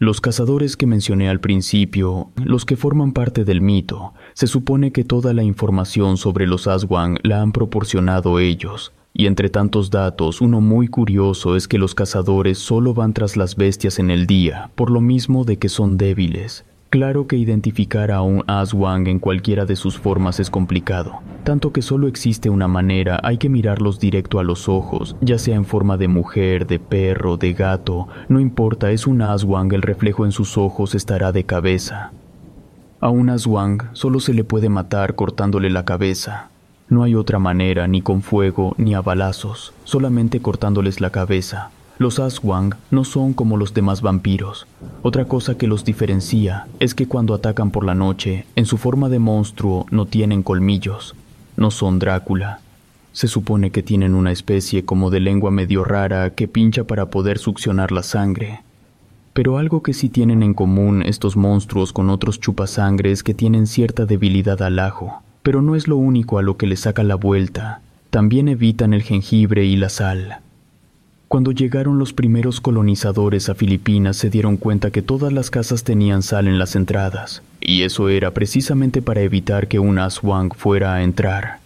Los cazadores que mencioné al principio, los que forman parte del mito, se supone que toda la información sobre los aswang la han proporcionado ellos, y entre tantos datos, uno muy curioso es que los cazadores solo van tras las bestias en el día, por lo mismo de que son débiles, Claro que identificar a un Aswang en cualquiera de sus formas es complicado, tanto que solo existe una manera, hay que mirarlos directo a los ojos, ya sea en forma de mujer, de perro, de gato, no importa, es un Aswang, el reflejo en sus ojos estará de cabeza. A un Aswang solo se le puede matar cortándole la cabeza. No hay otra manera, ni con fuego, ni a balazos, solamente cortándoles la cabeza. Los Aswang no son como los demás vampiros. Otra cosa que los diferencia es que cuando atacan por la noche, en su forma de monstruo no tienen colmillos. No son Drácula. Se supone que tienen una especie como de lengua medio rara que pincha para poder succionar la sangre. Pero algo que sí tienen en común estos monstruos con otros chupasangres que tienen cierta debilidad al ajo, pero no es lo único a lo que les saca la vuelta. También evitan el jengibre y la sal. Cuando llegaron los primeros colonizadores a Filipinas se dieron cuenta que todas las casas tenían sal en las entradas, y eso era precisamente para evitar que un aswang fuera a entrar.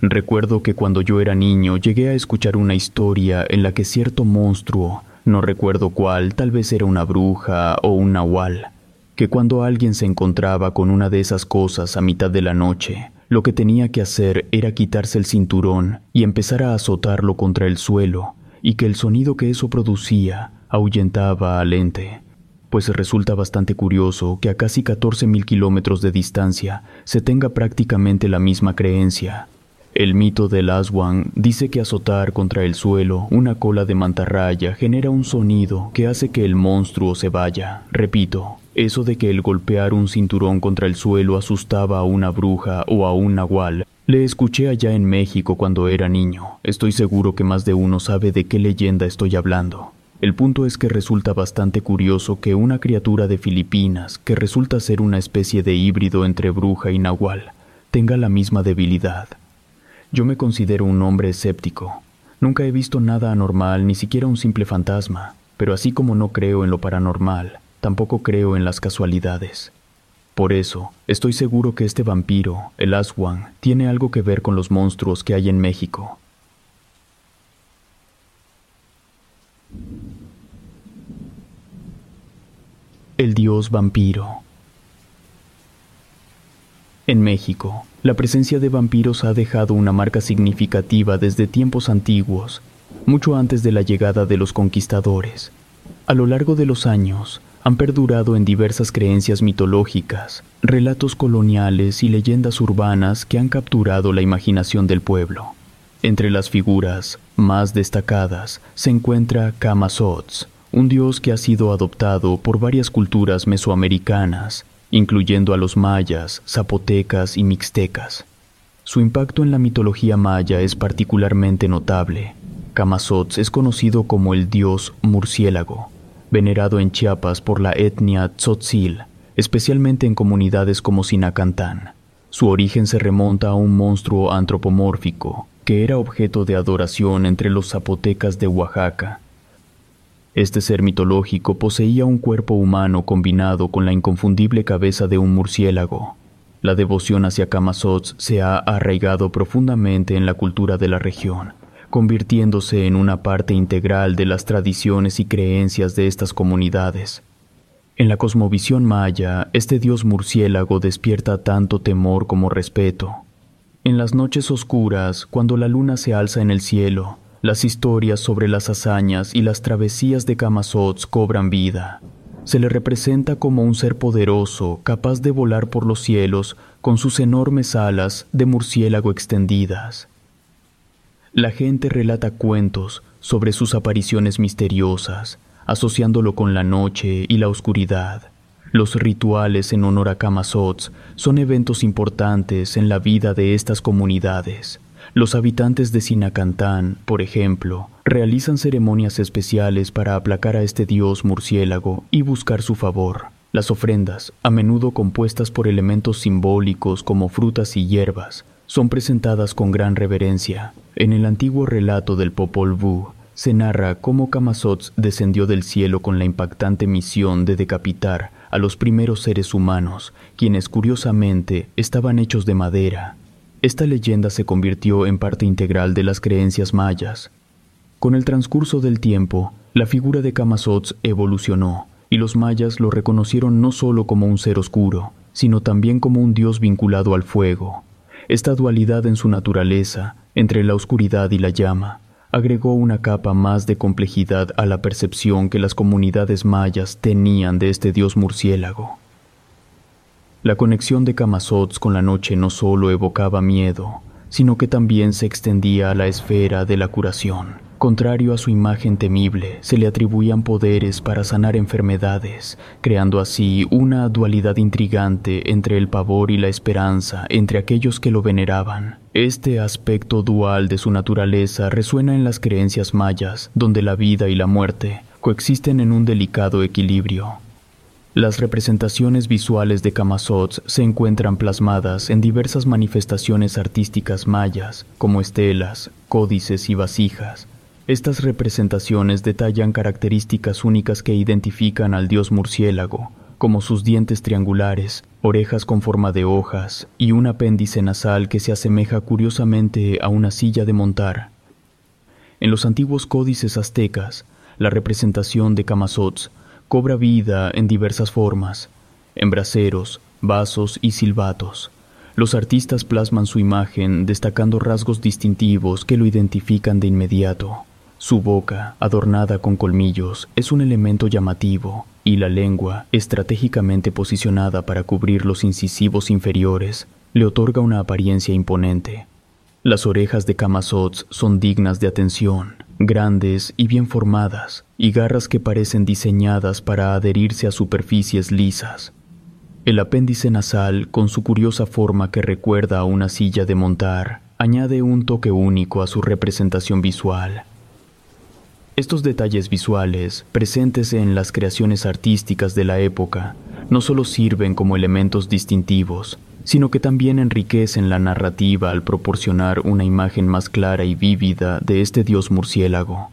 Recuerdo que cuando yo era niño llegué a escuchar una historia en la que cierto monstruo, no recuerdo cuál, tal vez era una bruja o un nahual, que cuando alguien se encontraba con una de esas cosas a mitad de la noche, lo que tenía que hacer era quitarse el cinturón y empezar a azotarlo contra el suelo, y que el sonido que eso producía ahuyentaba al ente, pues resulta bastante curioso que a casi 14.000 kilómetros de distancia se tenga prácticamente la misma creencia. El mito del Aswan dice que azotar contra el suelo una cola de mantarraya genera un sonido que hace que el monstruo se vaya. Repito, eso de que el golpear un cinturón contra el suelo asustaba a una bruja o a un nahual le escuché allá en México cuando era niño. Estoy seguro que más de uno sabe de qué leyenda estoy hablando. El punto es que resulta bastante curioso que una criatura de Filipinas, que resulta ser una especie de híbrido entre bruja y nahual, tenga la misma debilidad. Yo me considero un hombre escéptico. Nunca he visto nada anormal, ni siquiera un simple fantasma, pero así como no creo en lo paranormal, tampoco creo en las casualidades. Por eso, estoy seguro que este vampiro, el Aswan, tiene algo que ver con los monstruos que hay en México. El dios vampiro. En México, la presencia de vampiros ha dejado una marca significativa desde tiempos antiguos, mucho antes de la llegada de los conquistadores. A lo largo de los años, han perdurado en diversas creencias mitológicas, relatos coloniales y leyendas urbanas que han capturado la imaginación del pueblo. Entre las figuras más destacadas se encuentra Kamazots, un dios que ha sido adoptado por varias culturas mesoamericanas, incluyendo a los mayas, zapotecas y mixtecas. Su impacto en la mitología maya es particularmente notable. Kamazots es conocido como el dios murciélago, venerado en Chiapas por la etnia Tzotzil, especialmente en comunidades como Sinacantán. Su origen se remonta a un monstruo antropomórfico que era objeto de adoración entre los zapotecas de Oaxaca. Este ser mitológico poseía un cuerpo humano combinado con la inconfundible cabeza de un murciélago. La devoción hacia Kamazots se ha arraigado profundamente en la cultura de la región convirtiéndose en una parte integral de las tradiciones y creencias de estas comunidades. En la cosmovisión maya, este dios murciélago despierta tanto temor como respeto. En las noches oscuras, cuando la luna se alza en el cielo, las historias sobre las hazañas y las travesías de Kamazots cobran vida. Se le representa como un ser poderoso, capaz de volar por los cielos con sus enormes alas de murciélago extendidas. La gente relata cuentos sobre sus apariciones misteriosas, asociándolo con la noche y la oscuridad. Los rituales en honor a Kamazots son eventos importantes en la vida de estas comunidades. Los habitantes de Sinacantán, por ejemplo, realizan ceremonias especiales para aplacar a este dios murciélago y buscar su favor. Las ofrendas, a menudo compuestas por elementos simbólicos como frutas y hierbas, son presentadas con gran reverencia. En el antiguo relato del Popol Vuh se narra cómo Kamazots descendió del cielo con la impactante misión de decapitar a los primeros seres humanos, quienes curiosamente estaban hechos de madera. Esta leyenda se convirtió en parte integral de las creencias mayas. Con el transcurso del tiempo, la figura de Kamazots evolucionó, y los mayas lo reconocieron no solo como un ser oscuro, sino también como un dios vinculado al fuego. Esta dualidad en su naturaleza, entre la oscuridad y la llama, agregó una capa más de complejidad a la percepción que las comunidades mayas tenían de este dios murciélago. La conexión de Kamazots con la noche no solo evocaba miedo, sino que también se extendía a la esfera de la curación. Contrario a su imagen temible, se le atribuían poderes para sanar enfermedades, creando así una dualidad intrigante entre el pavor y la esperanza entre aquellos que lo veneraban. Este aspecto dual de su naturaleza resuena en las creencias mayas, donde la vida y la muerte coexisten en un delicado equilibrio. Las representaciones visuales de Kamazots se encuentran plasmadas en diversas manifestaciones artísticas mayas, como estelas, códices y vasijas, estas representaciones detallan características únicas que identifican al dios murciélago, como sus dientes triangulares, orejas con forma de hojas y un apéndice nasal que se asemeja curiosamente a una silla de montar. En los antiguos códices aztecas, la representación de Kamazots cobra vida en diversas formas, en braseros, vasos y silbatos. Los artistas plasman su imagen destacando rasgos distintivos que lo identifican de inmediato. Su boca, adornada con colmillos, es un elemento llamativo, y la lengua, estratégicamente posicionada para cubrir los incisivos inferiores, le otorga una apariencia imponente. Las orejas de Kamazots son dignas de atención, grandes y bien formadas, y garras que parecen diseñadas para adherirse a superficies lisas. El apéndice nasal, con su curiosa forma que recuerda a una silla de montar, añade un toque único a su representación visual. Estos detalles visuales, presentes en las creaciones artísticas de la época, no solo sirven como elementos distintivos, sino que también enriquecen la narrativa al proporcionar una imagen más clara y vívida de este dios murciélago.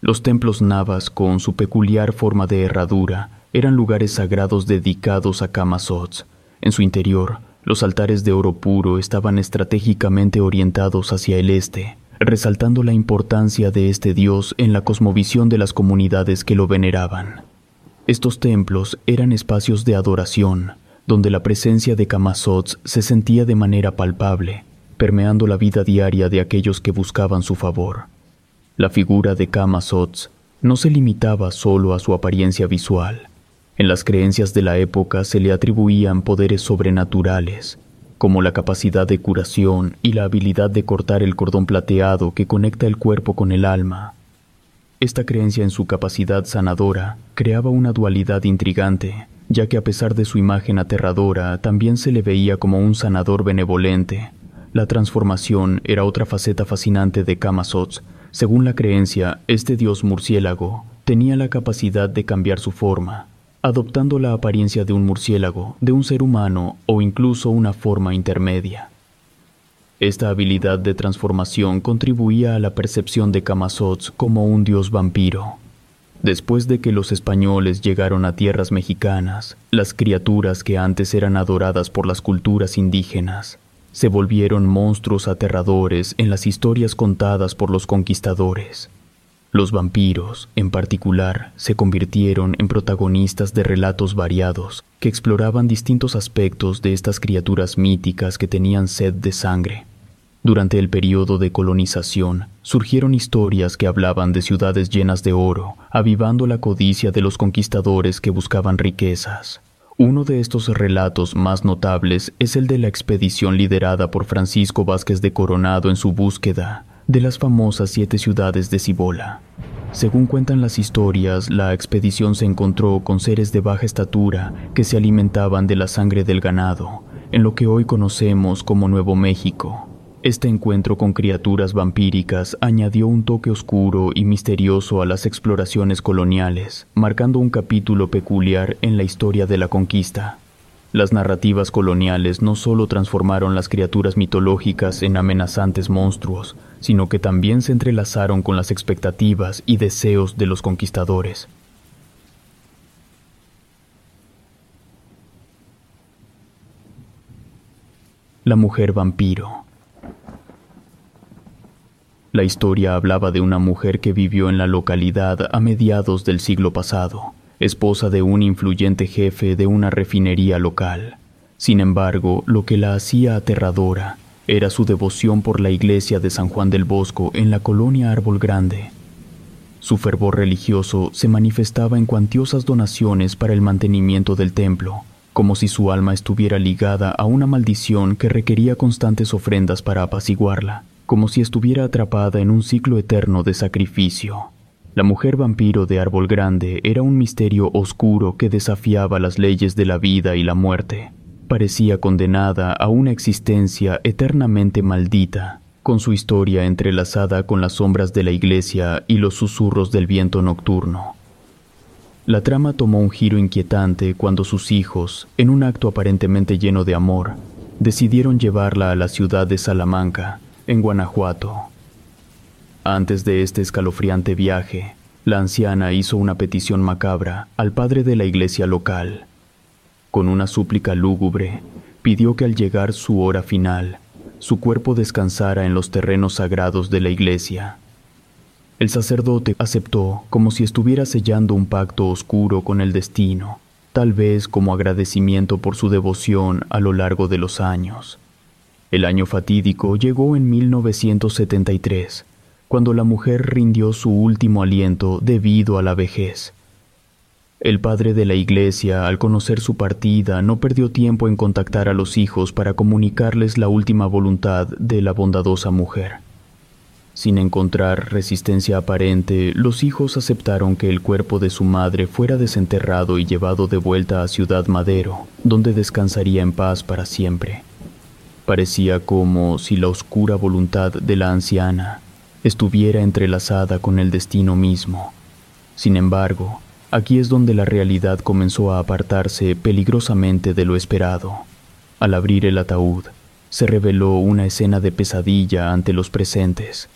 Los templos navas, con su peculiar forma de herradura, eran lugares sagrados dedicados a Kamazots. En su interior, los altares de oro puro estaban estratégicamente orientados hacia el este, resaltando la importancia de este dios en la cosmovisión de las comunidades que lo veneraban. Estos templos eran espacios de adoración, donde la presencia de Kamazots se sentía de manera palpable, permeando la vida diaria de aquellos que buscaban su favor. La figura de Kamazots no se limitaba solo a su apariencia visual. En las creencias de la época se le atribuían poderes sobrenaturales, como la capacidad de curación y la habilidad de cortar el cordón plateado que conecta el cuerpo con el alma. Esta creencia en su capacidad sanadora creaba una dualidad intrigante, ya que a pesar de su imagen aterradora, también se le veía como un sanador benevolente. La transformación era otra faceta fascinante de Kamazots. Según la creencia, este dios murciélago tenía la capacidad de cambiar su forma, adoptando la apariencia de un murciélago, de un ser humano o incluso una forma intermedia. Esta habilidad de transformación contribuía a la percepción de Kamazots como un dios vampiro. Después de que los españoles llegaron a tierras mexicanas, las criaturas que antes eran adoradas por las culturas indígenas se volvieron monstruos aterradores en las historias contadas por los conquistadores. Los vampiros, en particular, se convirtieron en protagonistas de relatos variados que exploraban distintos aspectos de estas criaturas míticas que tenían sed de sangre. Durante el periodo de colonización, surgieron historias que hablaban de ciudades llenas de oro, avivando la codicia de los conquistadores que buscaban riquezas. Uno de estos relatos más notables es el de la expedición liderada por Francisco Vázquez de Coronado en su búsqueda de las famosas siete ciudades de Cibola. Según cuentan las historias, la expedición se encontró con seres de baja estatura que se alimentaban de la sangre del ganado, en lo que hoy conocemos como Nuevo México. Este encuentro con criaturas vampíricas añadió un toque oscuro y misterioso a las exploraciones coloniales, marcando un capítulo peculiar en la historia de la conquista. Las narrativas coloniales no solo transformaron las criaturas mitológicas en amenazantes monstruos, sino que también se entrelazaron con las expectativas y deseos de los conquistadores. La mujer vampiro. La historia hablaba de una mujer que vivió en la localidad a mediados del siglo pasado, esposa de un influyente jefe de una refinería local. Sin embargo, lo que la hacía aterradora era su devoción por la iglesia de San Juan del Bosco en la colonia Árbol Grande. Su fervor religioso se manifestaba en cuantiosas donaciones para el mantenimiento del templo, como si su alma estuviera ligada a una maldición que requería constantes ofrendas para apaciguarla como si estuviera atrapada en un ciclo eterno de sacrificio. La mujer vampiro de Árbol Grande era un misterio oscuro que desafiaba las leyes de la vida y la muerte. Parecía condenada a una existencia eternamente maldita, con su historia entrelazada con las sombras de la iglesia y los susurros del viento nocturno. La trama tomó un giro inquietante cuando sus hijos, en un acto aparentemente lleno de amor, decidieron llevarla a la ciudad de Salamanca, en Guanajuato. Antes de este escalofriante viaje, la anciana hizo una petición macabra al padre de la iglesia local. Con una súplica lúgubre, pidió que al llegar su hora final, su cuerpo descansara en los terrenos sagrados de la iglesia. El sacerdote aceptó como si estuviera sellando un pacto oscuro con el destino, tal vez como agradecimiento por su devoción a lo largo de los años. El año fatídico llegó en 1973, cuando la mujer rindió su último aliento debido a la vejez. El padre de la iglesia, al conocer su partida, no perdió tiempo en contactar a los hijos para comunicarles la última voluntad de la bondadosa mujer. Sin encontrar resistencia aparente, los hijos aceptaron que el cuerpo de su madre fuera desenterrado y llevado de vuelta a Ciudad Madero, donde descansaría en paz para siempre. Parecía como si la oscura voluntad de la anciana estuviera entrelazada con el destino mismo. Sin embargo, aquí es donde la realidad comenzó a apartarse peligrosamente de lo esperado. Al abrir el ataúd, se reveló una escena de pesadilla ante los presentes.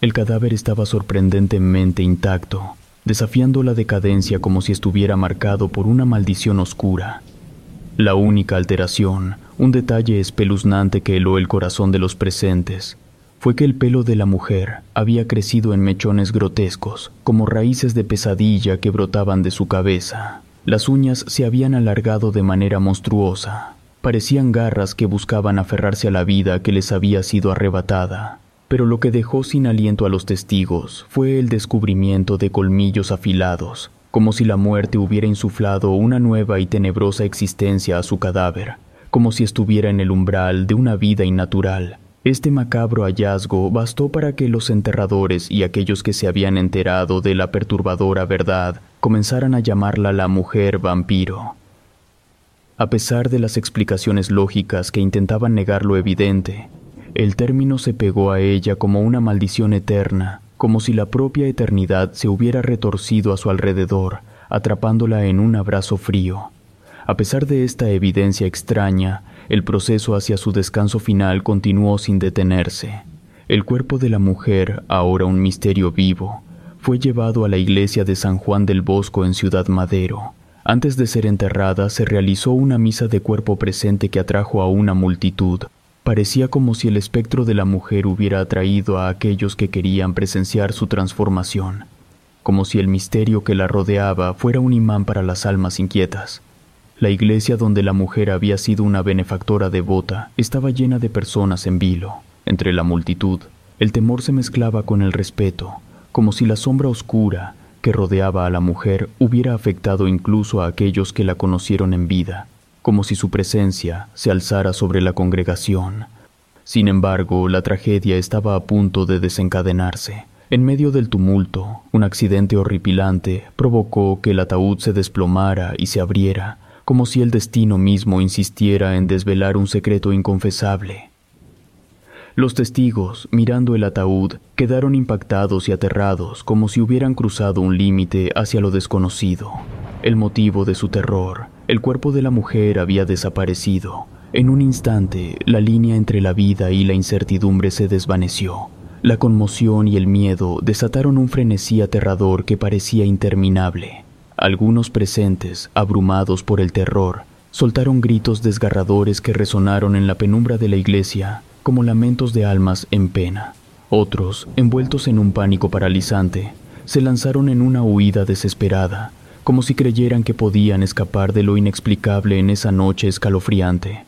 El cadáver estaba sorprendentemente intacto, desafiando la decadencia como si estuviera marcado por una maldición oscura. La única alteración, un detalle espeluznante que heló el corazón de los presentes, fue que el pelo de la mujer había crecido en mechones grotescos, como raíces de pesadilla que brotaban de su cabeza. Las uñas se habían alargado de manera monstruosa. Parecían garras que buscaban aferrarse a la vida que les había sido arrebatada. Pero lo que dejó sin aliento a los testigos fue el descubrimiento de colmillos afilados, como si la muerte hubiera insuflado una nueva y tenebrosa existencia a su cadáver, como si estuviera en el umbral de una vida innatural. Este macabro hallazgo bastó para que los enterradores y aquellos que se habían enterado de la perturbadora verdad comenzaran a llamarla la mujer vampiro. A pesar de las explicaciones lógicas que intentaban negar lo evidente, el término se pegó a ella como una maldición eterna, como si la propia eternidad se hubiera retorcido a su alrededor, atrapándola en un abrazo frío. A pesar de esta evidencia extraña, el proceso hacia su descanso final continuó sin detenerse. El cuerpo de la mujer, ahora un misterio vivo, fue llevado a la iglesia de San Juan del Bosco en Ciudad Madero, antes de ser enterrada se realizó una misa de cuerpo presente que atrajo a una multitud. Parecía como si el espectro de la mujer hubiera atraído a aquellos que querían presenciar su transformación, como si el misterio que la rodeaba fuera un imán para las almas inquietas. La iglesia donde la mujer había sido una benefactora devota estaba llena de personas en vilo. Entre la multitud, el temor se mezclaba con el respeto, como si la sombra oscura, que rodeaba a la mujer hubiera afectado incluso a aquellos que la conocieron en vida, como si su presencia se alzara sobre la congregación. Sin embargo, la tragedia estaba a punto de desencadenarse. En medio del tumulto, un accidente horripilante provocó que el ataúd se desplomara y se abriera, como si el destino mismo insistiera en desvelar un secreto inconfesable. Los testigos, mirando el ataúd, quedaron impactados y aterrados como si hubieran cruzado un límite hacia lo desconocido. El motivo de su terror, el cuerpo de la mujer había desaparecido. En un instante, la línea entre la vida y la incertidumbre se desvaneció. La conmoción y el miedo desataron un frenesí aterrador que parecía interminable. Algunos presentes, abrumados por el terror, soltaron gritos desgarradores que resonaron en la penumbra de la iglesia como lamentos de almas en pena. Otros, envueltos en un pánico paralizante, se lanzaron en una huida desesperada, como si creyeran que podían escapar de lo inexplicable en esa noche escalofriante.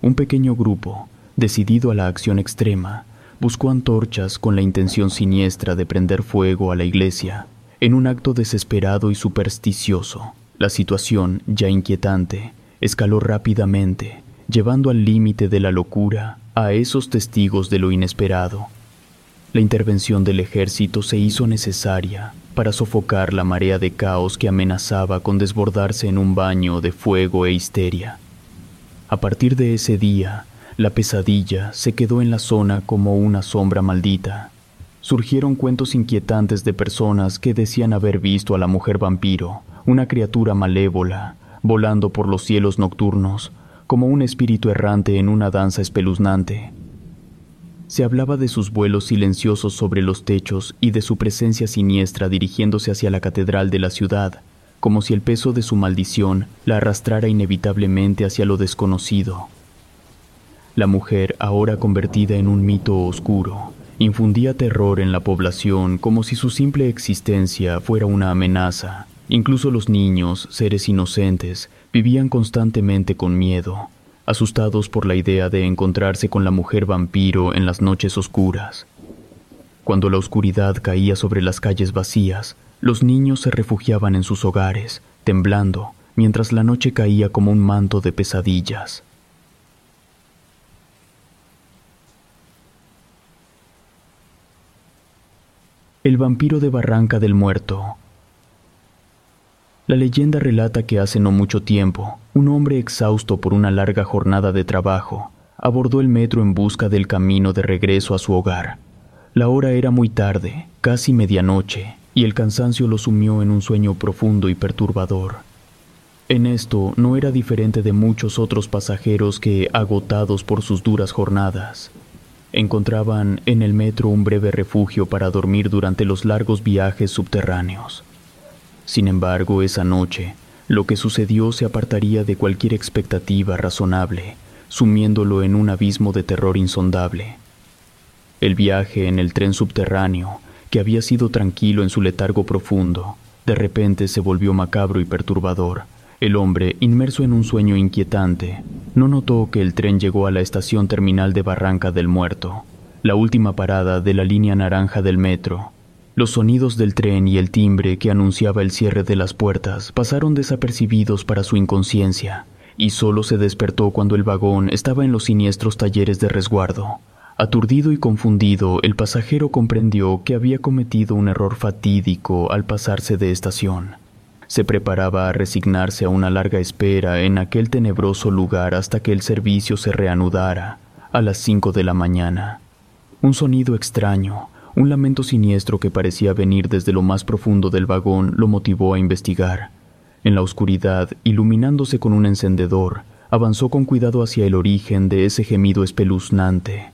Un pequeño grupo, decidido a la acción extrema, buscó antorchas con la intención siniestra de prender fuego a la iglesia, en un acto desesperado y supersticioso. La situación, ya inquietante, escaló rápidamente, llevando al límite de la locura a esos testigos de lo inesperado. La intervención del ejército se hizo necesaria para sofocar la marea de caos que amenazaba con desbordarse en un baño de fuego e histeria. A partir de ese día, la pesadilla se quedó en la zona como una sombra maldita. Surgieron cuentos inquietantes de personas que decían haber visto a la mujer vampiro, una criatura malévola, volando por los cielos nocturnos, como un espíritu errante en una danza espeluznante. Se hablaba de sus vuelos silenciosos sobre los techos y de su presencia siniestra dirigiéndose hacia la catedral de la ciudad, como si el peso de su maldición la arrastrara inevitablemente hacia lo desconocido. La mujer, ahora convertida en un mito oscuro, infundía terror en la población como si su simple existencia fuera una amenaza. Incluso los niños, seres inocentes, vivían constantemente con miedo, asustados por la idea de encontrarse con la mujer vampiro en las noches oscuras. Cuando la oscuridad caía sobre las calles vacías, los niños se refugiaban en sus hogares, temblando, mientras la noche caía como un manto de pesadillas. El vampiro de Barranca del Muerto la leyenda relata que hace no mucho tiempo, un hombre exhausto por una larga jornada de trabajo abordó el metro en busca del camino de regreso a su hogar. La hora era muy tarde, casi medianoche, y el cansancio lo sumió en un sueño profundo y perturbador. En esto no era diferente de muchos otros pasajeros que, agotados por sus duras jornadas, encontraban en el metro un breve refugio para dormir durante los largos viajes subterráneos. Sin embargo, esa noche, lo que sucedió se apartaría de cualquier expectativa razonable, sumiéndolo en un abismo de terror insondable. El viaje en el tren subterráneo, que había sido tranquilo en su letargo profundo, de repente se volvió macabro y perturbador. El hombre, inmerso en un sueño inquietante, no notó que el tren llegó a la estación terminal de Barranca del Muerto, la última parada de la línea naranja del metro, los sonidos del tren y el timbre que anunciaba el cierre de las puertas pasaron desapercibidos para su inconsciencia, y solo se despertó cuando el vagón estaba en los siniestros talleres de resguardo. Aturdido y confundido, el pasajero comprendió que había cometido un error fatídico al pasarse de estación. Se preparaba a resignarse a una larga espera en aquel tenebroso lugar hasta que el servicio se reanudara, a las cinco de la mañana. Un sonido extraño, un lamento siniestro que parecía venir desde lo más profundo del vagón lo motivó a investigar. En la oscuridad, iluminándose con un encendedor, avanzó con cuidado hacia el origen de ese gemido espeluznante.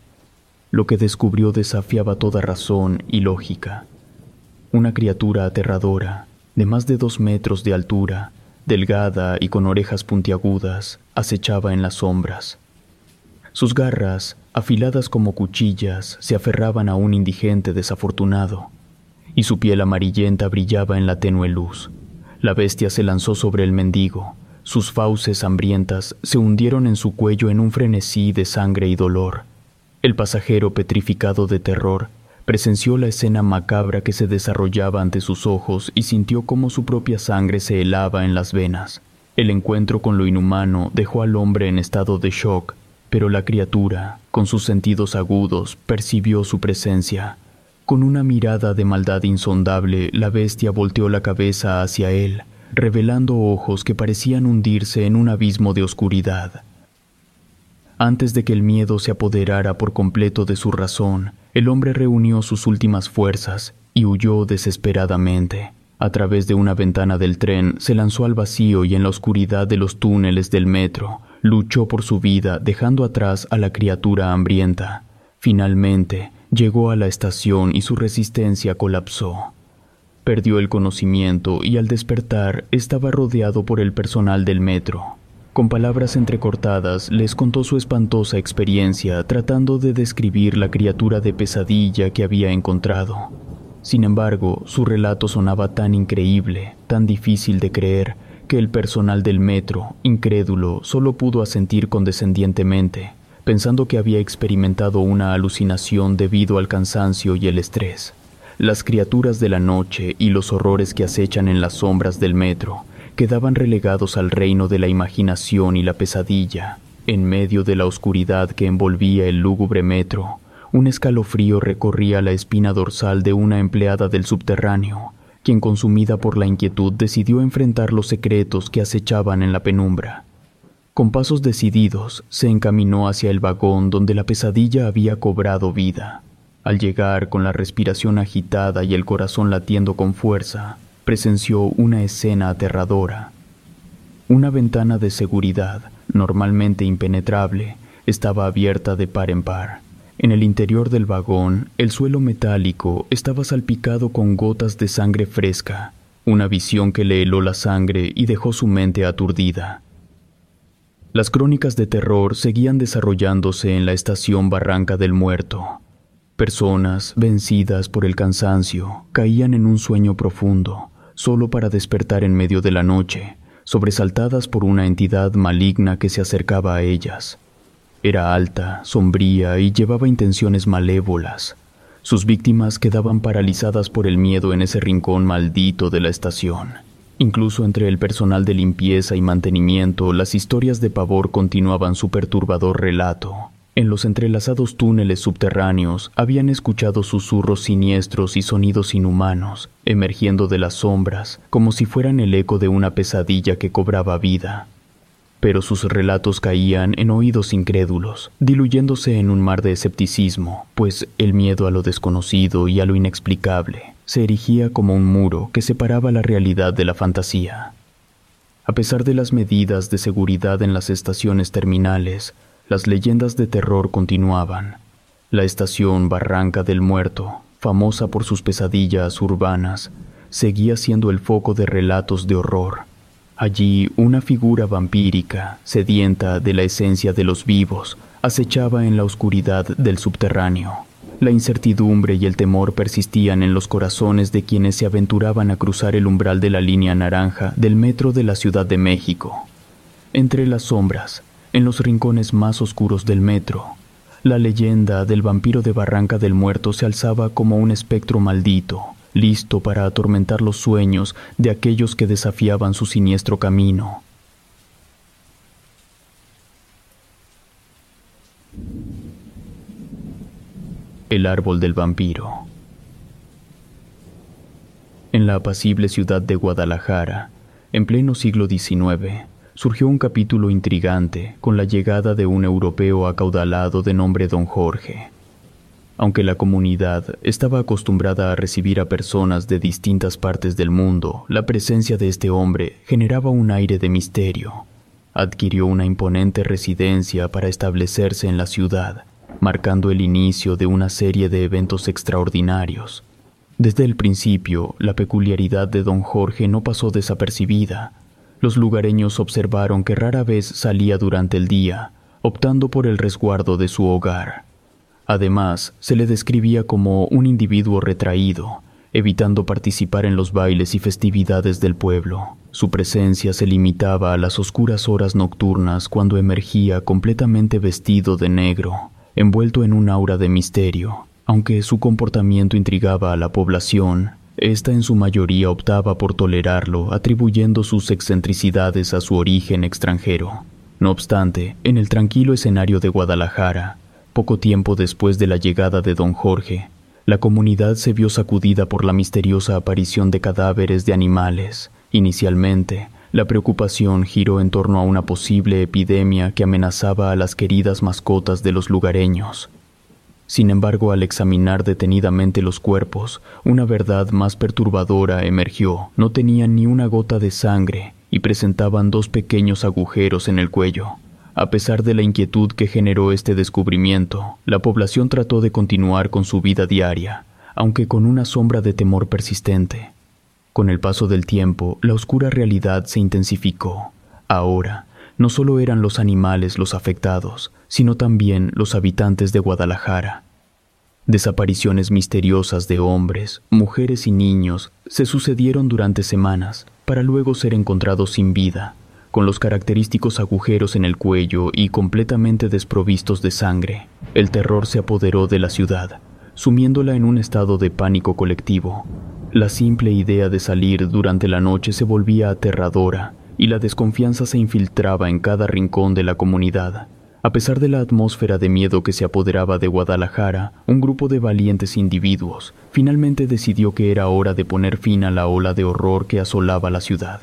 Lo que descubrió desafiaba toda razón y lógica. Una criatura aterradora, de más de dos metros de altura, delgada y con orejas puntiagudas, acechaba en las sombras. Sus garras, afiladas como cuchillas, se aferraban a un indigente desafortunado, y su piel amarillenta brillaba en la tenue luz. La bestia se lanzó sobre el mendigo, sus fauces hambrientas se hundieron en su cuello en un frenesí de sangre y dolor. El pasajero, petrificado de terror, presenció la escena macabra que se desarrollaba ante sus ojos y sintió cómo su propia sangre se helaba en las venas. El encuentro con lo inhumano dejó al hombre en estado de shock pero la criatura, con sus sentidos agudos, percibió su presencia. Con una mirada de maldad insondable, la bestia volteó la cabeza hacia él, revelando ojos que parecían hundirse en un abismo de oscuridad. Antes de que el miedo se apoderara por completo de su razón, el hombre reunió sus últimas fuerzas y huyó desesperadamente. A través de una ventana del tren se lanzó al vacío y en la oscuridad de los túneles del metro, Luchó por su vida dejando atrás a la criatura hambrienta. Finalmente, llegó a la estación y su resistencia colapsó. Perdió el conocimiento y al despertar estaba rodeado por el personal del metro. Con palabras entrecortadas les contó su espantosa experiencia tratando de describir la criatura de pesadilla que había encontrado. Sin embargo, su relato sonaba tan increíble, tan difícil de creer, que el personal del metro, incrédulo, solo pudo asentir condescendientemente, pensando que había experimentado una alucinación debido al cansancio y el estrés. Las criaturas de la noche y los horrores que acechan en las sombras del metro quedaban relegados al reino de la imaginación y la pesadilla. En medio de la oscuridad que envolvía el lúgubre metro, un escalofrío recorría la espina dorsal de una empleada del subterráneo, quien consumida por la inquietud decidió enfrentar los secretos que acechaban en la penumbra. Con pasos decididos, se encaminó hacia el vagón donde la pesadilla había cobrado vida. Al llegar con la respiración agitada y el corazón latiendo con fuerza, presenció una escena aterradora. Una ventana de seguridad, normalmente impenetrable, estaba abierta de par en par. En el interior del vagón, el suelo metálico estaba salpicado con gotas de sangre fresca, una visión que le heló la sangre y dejó su mente aturdida. Las crónicas de terror seguían desarrollándose en la estación Barranca del Muerto. Personas, vencidas por el cansancio, caían en un sueño profundo, solo para despertar en medio de la noche, sobresaltadas por una entidad maligna que se acercaba a ellas. Era alta, sombría y llevaba intenciones malévolas. Sus víctimas quedaban paralizadas por el miedo en ese rincón maldito de la estación. Incluso entre el personal de limpieza y mantenimiento, las historias de pavor continuaban su perturbador relato. En los entrelazados túneles subterráneos habían escuchado susurros siniestros y sonidos inhumanos, emergiendo de las sombras, como si fueran el eco de una pesadilla que cobraba vida pero sus relatos caían en oídos incrédulos, diluyéndose en un mar de escepticismo, pues el miedo a lo desconocido y a lo inexplicable se erigía como un muro que separaba la realidad de la fantasía. A pesar de las medidas de seguridad en las estaciones terminales, las leyendas de terror continuaban. La estación Barranca del Muerto, famosa por sus pesadillas urbanas, seguía siendo el foco de relatos de horror. Allí una figura vampírica, sedienta de la esencia de los vivos, acechaba en la oscuridad del subterráneo. La incertidumbre y el temor persistían en los corazones de quienes se aventuraban a cruzar el umbral de la línea naranja del metro de la Ciudad de México. Entre las sombras, en los rincones más oscuros del metro, la leyenda del vampiro de Barranca del Muerto se alzaba como un espectro maldito, listo para atormentar los sueños de aquellos que desafiaban su siniestro camino. El árbol del vampiro. En la apacible ciudad de Guadalajara, en pleno siglo XIX, surgió un capítulo intrigante con la llegada de un europeo acaudalado de nombre Don Jorge. Aunque la comunidad estaba acostumbrada a recibir a personas de distintas partes del mundo, la presencia de este hombre generaba un aire de misterio. Adquirió una imponente residencia para establecerse en la ciudad marcando el inicio de una serie de eventos extraordinarios. Desde el principio, la peculiaridad de don Jorge no pasó desapercibida. Los lugareños observaron que rara vez salía durante el día, optando por el resguardo de su hogar. Además, se le describía como un individuo retraído, evitando participar en los bailes y festividades del pueblo. Su presencia se limitaba a las oscuras horas nocturnas cuando emergía completamente vestido de negro, envuelto en un aura de misterio. Aunque su comportamiento intrigaba a la población, esta en su mayoría optaba por tolerarlo, atribuyendo sus excentricidades a su origen extranjero. No obstante, en el tranquilo escenario de Guadalajara, poco tiempo después de la llegada de don Jorge, la comunidad se vio sacudida por la misteriosa aparición de cadáveres de animales. Inicialmente, la preocupación giró en torno a una posible epidemia que amenazaba a las queridas mascotas de los lugareños. Sin embargo, al examinar detenidamente los cuerpos, una verdad más perturbadora emergió. No tenían ni una gota de sangre y presentaban dos pequeños agujeros en el cuello. A pesar de la inquietud que generó este descubrimiento, la población trató de continuar con su vida diaria, aunque con una sombra de temor persistente. Con el paso del tiempo, la oscura realidad se intensificó. Ahora, no solo eran los animales los afectados, sino también los habitantes de Guadalajara. Desapariciones misteriosas de hombres, mujeres y niños se sucedieron durante semanas para luego ser encontrados sin vida, con los característicos agujeros en el cuello y completamente desprovistos de sangre. El terror se apoderó de la ciudad, sumiéndola en un estado de pánico colectivo. La simple idea de salir durante la noche se volvía aterradora y la desconfianza se infiltraba en cada rincón de la comunidad. A pesar de la atmósfera de miedo que se apoderaba de Guadalajara, un grupo de valientes individuos finalmente decidió que era hora de poner fin a la ola de horror que asolaba la ciudad.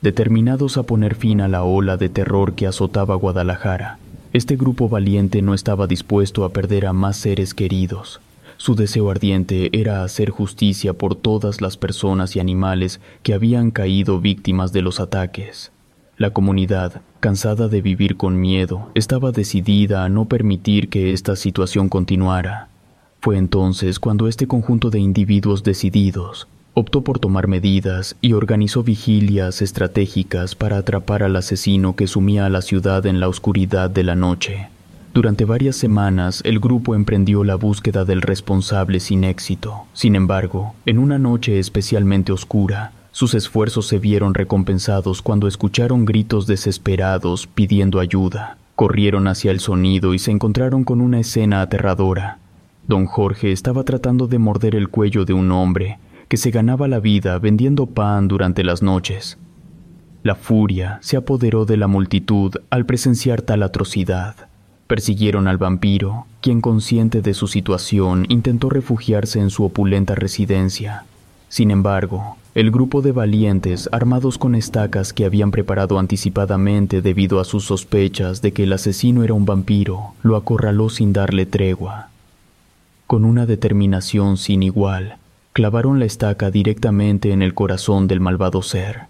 Determinados a poner fin a la ola de terror que azotaba Guadalajara, este grupo valiente no estaba dispuesto a perder a más seres queridos, su deseo ardiente era hacer justicia por todas las personas y animales que habían caído víctimas de los ataques. La comunidad, cansada de vivir con miedo, estaba decidida a no permitir que esta situación continuara. Fue entonces cuando este conjunto de individuos decididos optó por tomar medidas y organizó vigilias estratégicas para atrapar al asesino que sumía a la ciudad en la oscuridad de la noche. Durante varias semanas el grupo emprendió la búsqueda del responsable sin éxito. Sin embargo, en una noche especialmente oscura, sus esfuerzos se vieron recompensados cuando escucharon gritos desesperados pidiendo ayuda. Corrieron hacia el sonido y se encontraron con una escena aterradora. Don Jorge estaba tratando de morder el cuello de un hombre que se ganaba la vida vendiendo pan durante las noches. La furia se apoderó de la multitud al presenciar tal atrocidad. Persiguieron al vampiro, quien consciente de su situación intentó refugiarse en su opulenta residencia. Sin embargo, el grupo de valientes, armados con estacas que habían preparado anticipadamente debido a sus sospechas de que el asesino era un vampiro, lo acorraló sin darle tregua. Con una determinación sin igual, clavaron la estaca directamente en el corazón del malvado ser.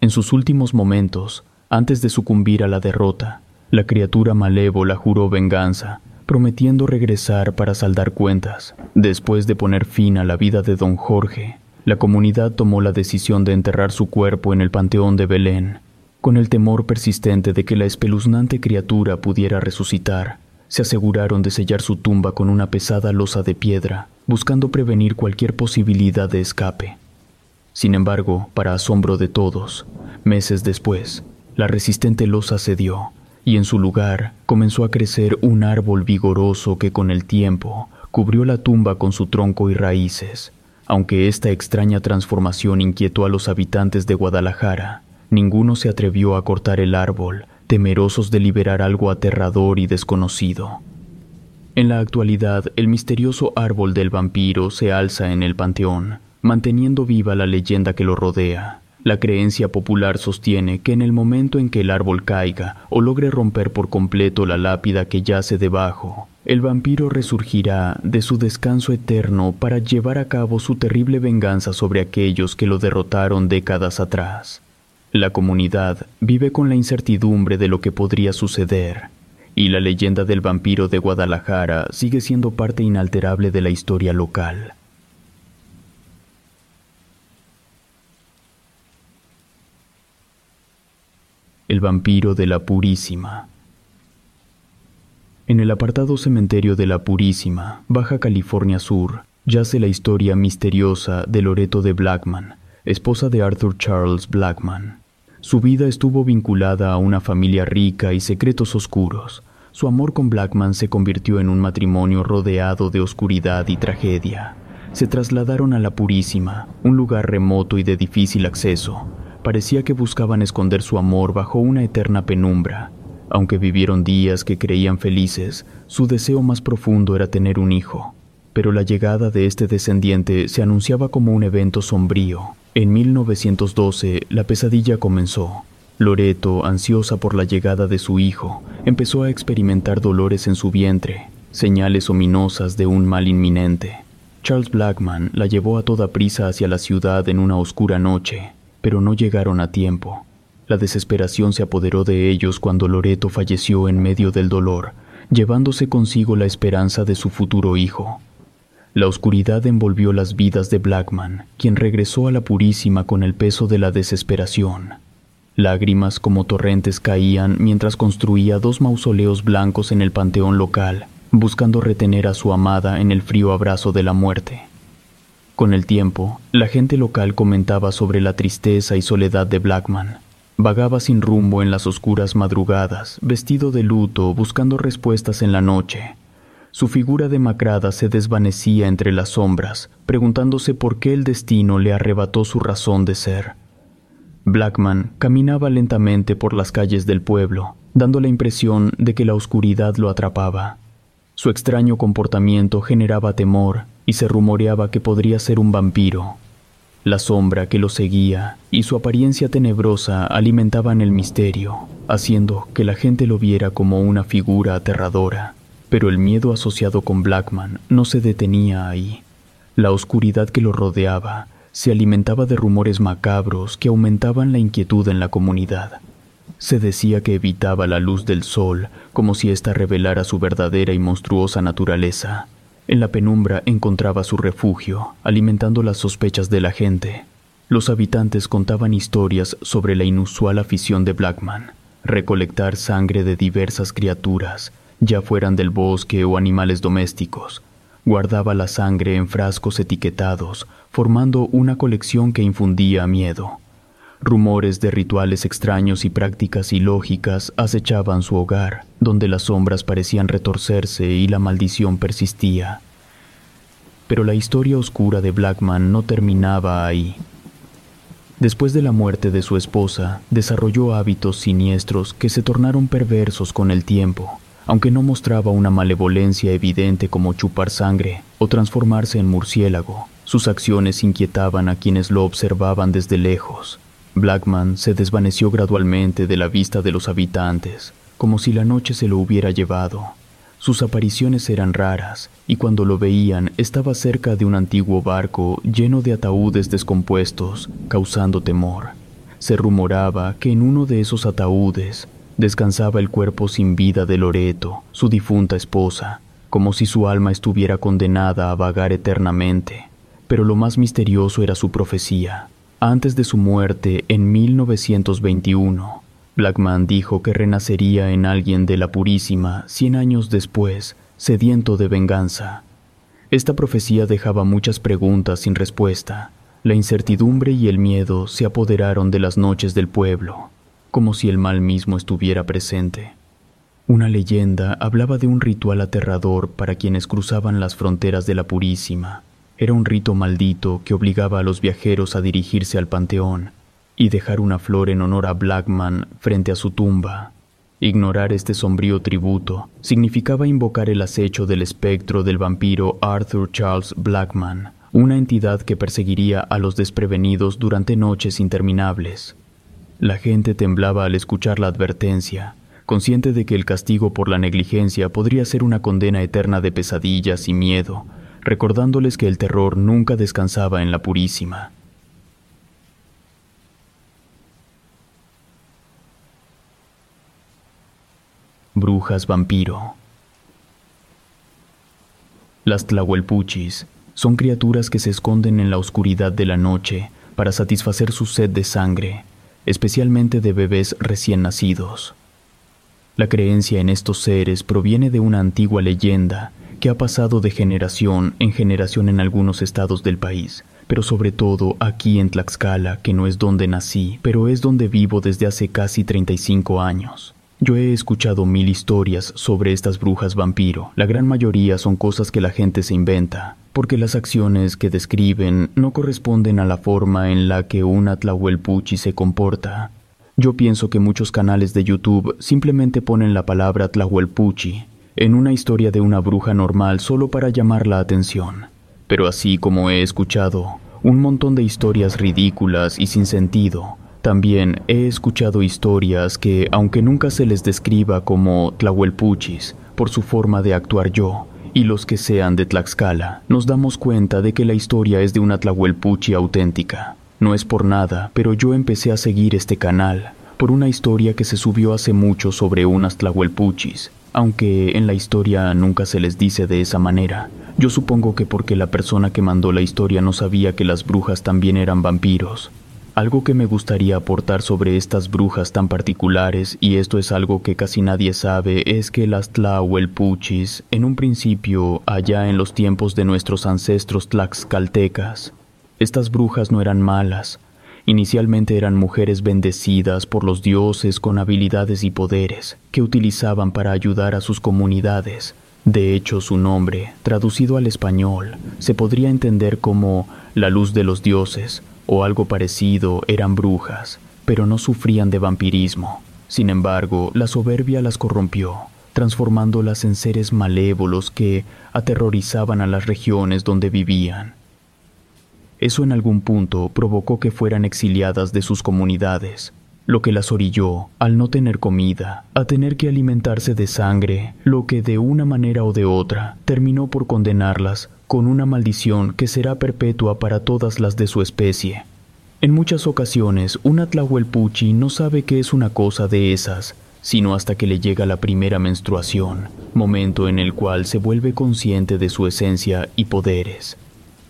En sus últimos momentos, antes de sucumbir a la derrota, la criatura malévola juró venganza, prometiendo regresar para saldar cuentas. Después de poner fin a la vida de don Jorge, la comunidad tomó la decisión de enterrar su cuerpo en el Panteón de Belén, con el temor persistente de que la espeluznante criatura pudiera resucitar. Se aseguraron de sellar su tumba con una pesada losa de piedra, buscando prevenir cualquier posibilidad de escape. Sin embargo, para asombro de todos, meses después, la resistente losa cedió y en su lugar comenzó a crecer un árbol vigoroso que con el tiempo cubrió la tumba con su tronco y raíces. Aunque esta extraña transformación inquietó a los habitantes de Guadalajara, ninguno se atrevió a cortar el árbol, temerosos de liberar algo aterrador y desconocido. En la actualidad, el misterioso árbol del vampiro se alza en el panteón, manteniendo viva la leyenda que lo rodea. La creencia popular sostiene que en el momento en que el árbol caiga o logre romper por completo la lápida que yace debajo, el vampiro resurgirá de su descanso eterno para llevar a cabo su terrible venganza sobre aquellos que lo derrotaron décadas atrás. La comunidad vive con la incertidumbre de lo que podría suceder, y la leyenda del vampiro de Guadalajara sigue siendo parte inalterable de la historia local. El vampiro de la Purísima. En el apartado cementerio de la Purísima, Baja California Sur, yace la historia misteriosa de Loreto de Blackman, esposa de Arthur Charles Blackman. Su vida estuvo vinculada a una familia rica y secretos oscuros. Su amor con Blackman se convirtió en un matrimonio rodeado de oscuridad y tragedia. Se trasladaron a la Purísima, un lugar remoto y de difícil acceso. Parecía que buscaban esconder su amor bajo una eterna penumbra, aunque vivieron días que creían felices, su deseo más profundo era tener un hijo. Pero la llegada de este descendiente se anunciaba como un evento sombrío. En 1912 la pesadilla comenzó. Loreto, ansiosa por la llegada de su hijo, empezó a experimentar dolores en su vientre, señales ominosas de un mal inminente. Charles Blackman la llevó a toda prisa hacia la ciudad en una oscura noche, pero no llegaron a tiempo. La desesperación se apoderó de ellos cuando Loreto falleció en medio del dolor, llevándose consigo la esperanza de su futuro hijo. La oscuridad envolvió las vidas de Blackman, quien regresó a la Purísima con el peso de la desesperación. Lágrimas como torrentes caían mientras construía dos mausoleos blancos en el panteón local, buscando retener a su amada en el frío abrazo de la muerte. Con el tiempo, la gente local comentaba sobre la tristeza y soledad de Blackman, Vagaba sin rumbo en las oscuras madrugadas, vestido de luto, buscando respuestas en la noche. Su figura demacrada se desvanecía entre las sombras, preguntándose por qué el destino le arrebató su razón de ser. Blackman caminaba lentamente por las calles del pueblo, dando la impresión de que la oscuridad lo atrapaba. Su extraño comportamiento generaba temor y se rumoreaba que podría ser un vampiro, la sombra que lo seguía y su apariencia tenebrosa alimentaban el misterio, haciendo que la gente lo viera como una figura aterradora. Pero el miedo asociado con Blackman no se detenía ahí. La oscuridad que lo rodeaba se alimentaba de rumores macabros que aumentaban la inquietud en la comunidad. Se decía que evitaba la luz del sol como si ésta revelara su verdadera y monstruosa naturaleza, en la penumbra encontraba su refugio, alimentando las sospechas de la gente. Los habitantes contaban historias sobre la inusual afición de Blackman, recolectar sangre de diversas criaturas, ya fueran del bosque o animales domésticos. Guardaba la sangre en frascos etiquetados, formando una colección que infundía miedo. Rumores de rituales extraños y prácticas ilógicas acechaban su hogar, donde las sombras parecían retorcerse y la maldición persistía. Pero la historia oscura de Blackman no terminaba ahí. Después de la muerte de su esposa, desarrolló hábitos siniestros que se tornaron perversos con el tiempo, aunque no mostraba una malevolencia evidente como chupar sangre o transformarse en murciélago. Sus acciones inquietaban a quienes lo observaban desde lejos, Blackman se desvaneció gradualmente de la vista de los habitantes, como si la noche se lo hubiera llevado. Sus apariciones eran raras, y cuando lo veían estaba cerca de un antiguo barco lleno de ataúdes descompuestos, causando temor. se rumoraba que en uno de esos ataúdes descansaba el cuerpo sin vida de Loreto, su difunta esposa, como si su alma estuviera condenada a vagar eternamente. Pero lo más misterioso era su profecía. Antes de su muerte, en 1921, Blackman dijo que renacería en alguien de la Purísima cien años después, sediento de venganza. Esta profecía dejaba muchas preguntas sin respuesta. La incertidumbre y el miedo se apoderaron de las noches del pueblo, como si el mal mismo estuviera presente. Una leyenda hablaba de un ritual aterrador para quienes cruzaban las fronteras de la Purísima. Era un rito maldito que obligaba a los viajeros a dirigirse al panteón y dejar una flor en honor a Blackman frente a su tumba. Ignorar este sombrío tributo significaba invocar el acecho del espectro del vampiro Arthur Charles Blackman, una entidad que perseguiría a los desprevenidos durante noches interminables. La gente temblaba al escuchar la advertencia, consciente de que el castigo por la negligencia podría ser una condena eterna de pesadillas y miedo, recordándoles que el terror nunca descansaba en la Purísima. Brujas vampiro. Las tlahuelpuchis son criaturas que se esconden en la oscuridad de la noche para satisfacer su sed de sangre, especialmente de bebés recién nacidos. La creencia en estos seres proviene de una antigua leyenda que ha pasado de generación en generación en algunos estados del país, pero sobre todo aquí en Tlaxcala, que no es donde nací, pero es donde vivo desde hace casi 35 años. Yo he escuchado mil historias sobre estas brujas vampiro. La gran mayoría son cosas que la gente se inventa, porque las acciones que describen no corresponden a la forma en la que una Tlahuelpuchi se comporta. Yo pienso que muchos canales de YouTube simplemente ponen la palabra Tlahuelpuchi en una historia de una bruja normal solo para llamar la atención. Pero así como he escuchado un montón de historias ridículas y sin sentido, también he escuchado historias que, aunque nunca se les describa como tlahuelpuchis por su forma de actuar yo, y los que sean de Tlaxcala, nos damos cuenta de que la historia es de una tlahuelpuchi auténtica. No es por nada, pero yo empecé a seguir este canal por una historia que se subió hace mucho sobre unas tlahuelpuchis, aunque en la historia nunca se les dice de esa manera. Yo supongo que porque la persona que mandó la historia no sabía que las brujas también eran vampiros, algo que me gustaría aportar sobre estas brujas tan particulares, y esto es algo que casi nadie sabe, es que las Tlahuelpuchis, en un principio, allá en los tiempos de nuestros ancestros tlaxcaltecas, estas brujas no eran malas. Inicialmente eran mujeres bendecidas por los dioses con habilidades y poderes que utilizaban para ayudar a sus comunidades. De hecho, su nombre, traducido al español, se podría entender como la luz de los dioses, o algo parecido eran brujas, pero no sufrían de vampirismo. Sin embargo, la soberbia las corrompió, transformándolas en seres malévolos que aterrorizaban a las regiones donde vivían. Eso en algún punto provocó que fueran exiliadas de sus comunidades, lo que las orilló, al no tener comida, a tener que alimentarse de sangre, lo que de una manera o de otra terminó por condenarlas con una maldición que será perpetua para todas las de su especie. En muchas ocasiones, un Tlahuelpuchi no sabe qué es una cosa de esas, sino hasta que le llega la primera menstruación, momento en el cual se vuelve consciente de su esencia y poderes.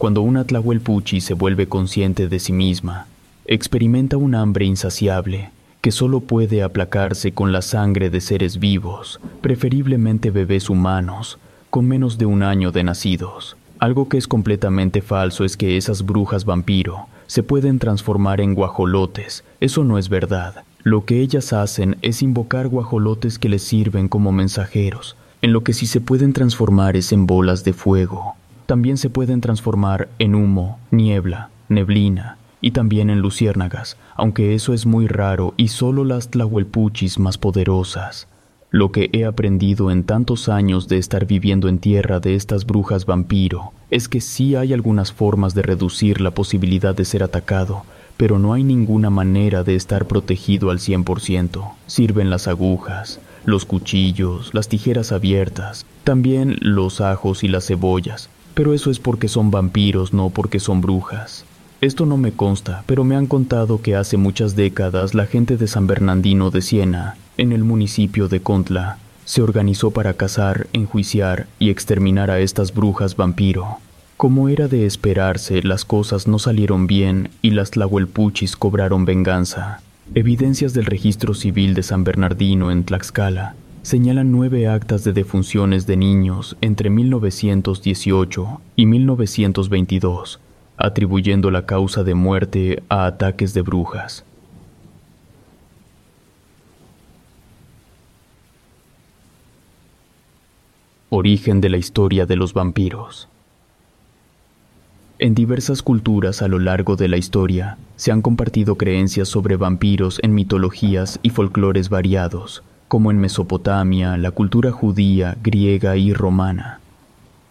Cuando una Tlahuelpuchi se vuelve consciente de sí misma, experimenta un hambre insaciable que solo puede aplacarse con la sangre de seres vivos, preferiblemente bebés humanos, con menos de un año de nacidos. Algo que es completamente falso es que esas brujas vampiro se pueden transformar en guajolotes. Eso no es verdad. Lo que ellas hacen es invocar guajolotes que les sirven como mensajeros. En lo que sí se pueden transformar es en bolas de fuego. También se pueden transformar en humo, niebla, neblina y también en luciérnagas, aunque eso es muy raro y solo las tlahuelpuchis más poderosas. Lo que he aprendido en tantos años de estar viviendo en tierra de estas brujas vampiro es que sí hay algunas formas de reducir la posibilidad de ser atacado, pero no hay ninguna manera de estar protegido al 100%. Sirven las agujas, los cuchillos, las tijeras abiertas, también los ajos y las cebollas, pero eso es porque son vampiros, no porque son brujas. Esto no me consta, pero me han contado que hace muchas décadas la gente de San Bernardino de Siena, en el municipio de Contla, se organizó para cazar, enjuiciar y exterminar a estas brujas vampiro. Como era de esperarse, las cosas no salieron bien y las tlahuelpuchis cobraron venganza. Evidencias del registro civil de San Bernardino en Tlaxcala señalan nueve actas de defunciones de niños entre 1918 y 1922, atribuyendo la causa de muerte a ataques de brujas. Origen de la historia de los vampiros. En diversas culturas a lo largo de la historia se han compartido creencias sobre vampiros en mitologías y folclores variados, como en Mesopotamia, la cultura judía, griega y romana.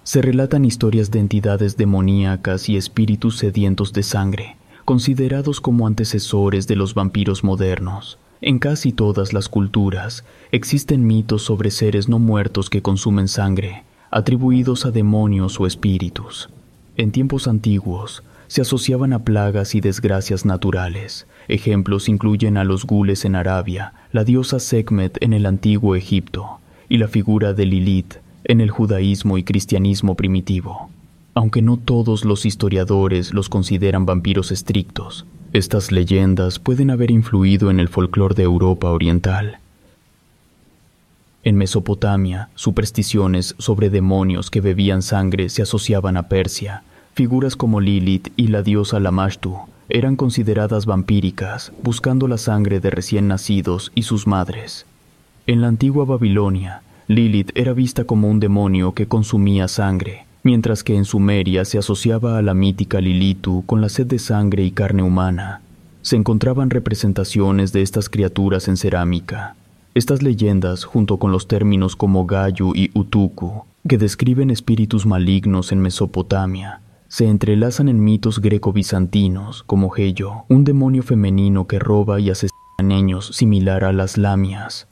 Se relatan historias de entidades demoníacas y espíritus sedientos de sangre, considerados como antecesores de los vampiros modernos. En casi todas las culturas existen mitos sobre seres no muertos que consumen sangre, atribuidos a demonios o espíritus. En tiempos antiguos se asociaban a plagas y desgracias naturales. Ejemplos incluyen a los gules en Arabia, la diosa Sekhmet en el antiguo Egipto y la figura de Lilith en el judaísmo y cristianismo primitivo. Aunque no todos los historiadores los consideran vampiros estrictos, estas leyendas pueden haber influido en el folclore de Europa Oriental. En Mesopotamia, supersticiones sobre demonios que bebían sangre se asociaban a Persia. Figuras como Lilith y la diosa Lamashtu eran consideradas vampíricas, buscando la sangre de recién nacidos y sus madres. En la antigua Babilonia, Lilith era vista como un demonio que consumía sangre, mientras que en Sumeria se asociaba a la mítica Lilitu con la sed de sangre y carne humana. Se encontraban representaciones de estas criaturas en cerámica. Estas leyendas, junto con los términos como Gayu y Utuku, que describen espíritus malignos en Mesopotamia, se entrelazan en mitos greco-bizantinos como Heyo, un demonio femenino que roba y asesina niños similar a las lamias.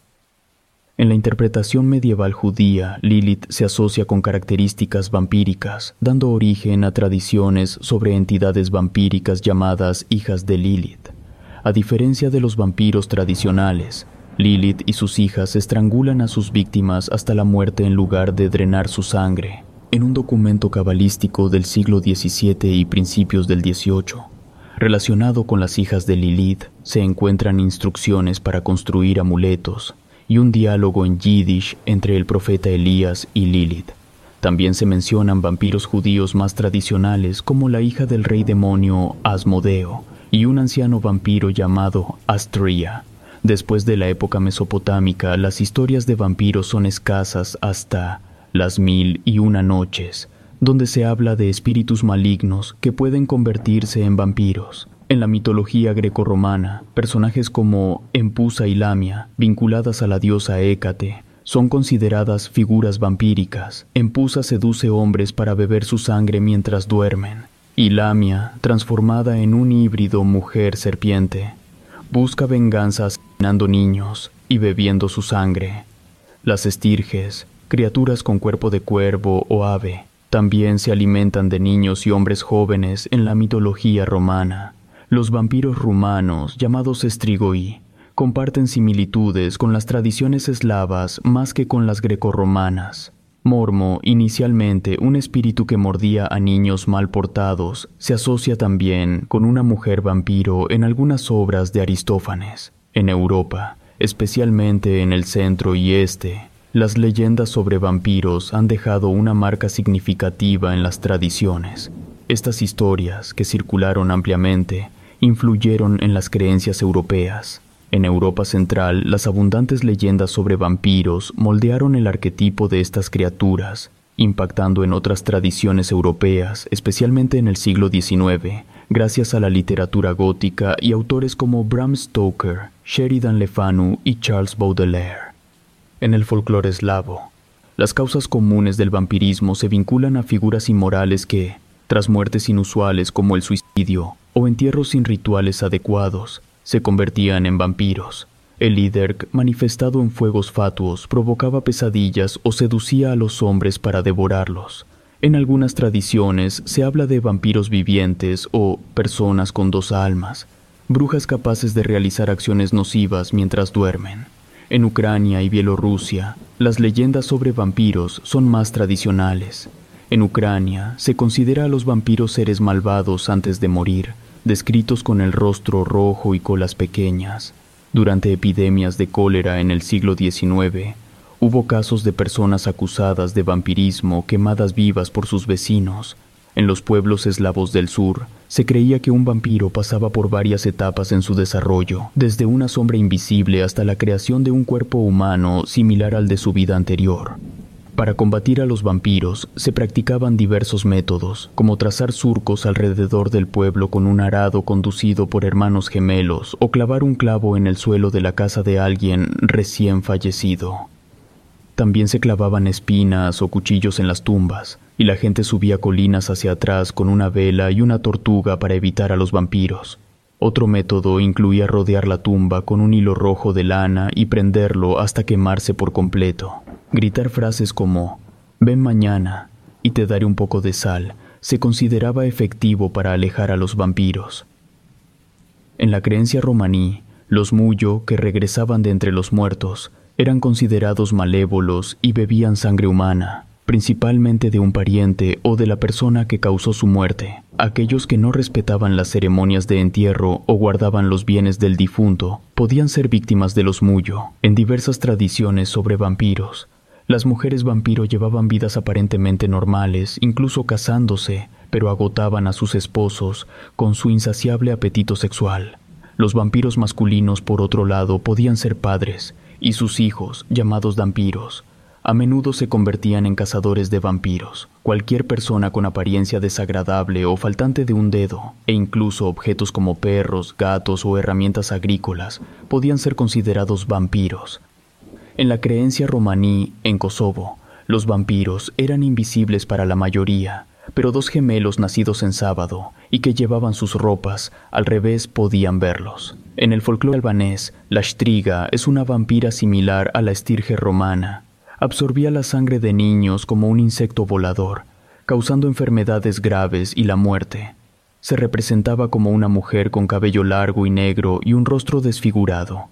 En la interpretación medieval judía, Lilith se asocia con características vampíricas, dando origen a tradiciones sobre entidades vampíricas llamadas hijas de Lilith. A diferencia de los vampiros tradicionales, Lilith y sus hijas estrangulan a sus víctimas hasta la muerte en lugar de drenar su sangre. En un documento cabalístico del siglo XVII y principios del XVIII, relacionado con las hijas de Lilith, se encuentran instrucciones para construir amuletos, y un diálogo en yiddish entre el profeta Elías y Lilith. También se mencionan vampiros judíos más tradicionales como la hija del rey demonio Asmodeo y un anciano vampiro llamado Astria. Después de la época mesopotámica, las historias de vampiros son escasas hasta las mil y una noches, donde se habla de espíritus malignos que pueden convertirse en vampiros. En la mitología grecorromana, personajes como Empusa y Lamia, vinculadas a la diosa Hécate, son consideradas figuras vampíricas. Empusa seduce hombres para beber su sangre mientras duermen, y Lamia, transformada en un híbrido mujer-serpiente, busca venganza asesinando niños y bebiendo su sangre. Las estirges, criaturas con cuerpo de cuervo o ave, también se alimentan de niños y hombres jóvenes en la mitología romana. Los vampiros rumanos, llamados strigoi, comparten similitudes con las tradiciones eslavas más que con las grecorromanas. Mormo, inicialmente un espíritu que mordía a niños mal portados, se asocia también con una mujer vampiro en algunas obras de Aristófanes. En Europa, especialmente en el centro y este, las leyendas sobre vampiros han dejado una marca significativa en las tradiciones. Estas historias, que circularon ampliamente, influyeron en las creencias europeas. En Europa Central, las abundantes leyendas sobre vampiros moldearon el arquetipo de estas criaturas, impactando en otras tradiciones europeas, especialmente en el siglo XIX, gracias a la literatura gótica y autores como Bram Stoker, Sheridan Le Fanu y Charles Baudelaire. En el folclore eslavo, las causas comunes del vampirismo se vinculan a figuras inmorales que, tras muertes inusuales como el suicidio o entierros sin rituales adecuados, se convertían en vampiros. El líder, manifestado en fuegos fatuos, provocaba pesadillas o seducía a los hombres para devorarlos. En algunas tradiciones se habla de vampiros vivientes o personas con dos almas, brujas capaces de realizar acciones nocivas mientras duermen. En Ucrania y Bielorrusia, las leyendas sobre vampiros son más tradicionales. En Ucrania se considera a los vampiros seres malvados antes de morir, descritos con el rostro rojo y colas pequeñas. Durante epidemias de cólera en el siglo XIX, Hubo casos de personas acusadas de vampirismo quemadas vivas por sus vecinos. En los pueblos eslavos del sur, se creía que un vampiro pasaba por varias etapas en su desarrollo, desde una sombra invisible hasta la creación de un cuerpo humano similar al de su vida anterior. Para combatir a los vampiros se practicaban diversos métodos, como trazar surcos alrededor del pueblo con un arado conducido por hermanos gemelos o clavar un clavo en el suelo de la casa de alguien recién fallecido. También se clavaban espinas o cuchillos en las tumbas, y la gente subía colinas hacia atrás con una vela y una tortuga para evitar a los vampiros. Otro método incluía rodear la tumba con un hilo rojo de lana y prenderlo hasta quemarse por completo. Gritar frases como Ven mañana y te daré un poco de sal se consideraba efectivo para alejar a los vampiros. En la creencia romaní, los muyo que regresaban de entre los muertos eran considerados malévolos y bebían sangre humana, principalmente de un pariente o de la persona que causó su muerte. Aquellos que no respetaban las ceremonias de entierro o guardaban los bienes del difunto podían ser víctimas de los muyo. En diversas tradiciones sobre vampiros, las mujeres vampiro llevaban vidas aparentemente normales, incluso casándose, pero agotaban a sus esposos con su insaciable apetito sexual. Los vampiros masculinos, por otro lado, podían ser padres, y sus hijos, llamados vampiros, a menudo se convertían en cazadores de vampiros. Cualquier persona con apariencia desagradable o faltante de un dedo, e incluso objetos como perros, gatos o herramientas agrícolas, podían ser considerados vampiros. En la creencia romaní, en Kosovo, los vampiros eran invisibles para la mayoría, pero dos gemelos nacidos en sábado y que llevaban sus ropas al revés podían verlos. En el folclore albanés, la striga es una vampira similar a la estirge romana. Absorbía la sangre de niños como un insecto volador, causando enfermedades graves y la muerte. Se representaba como una mujer con cabello largo y negro y un rostro desfigurado.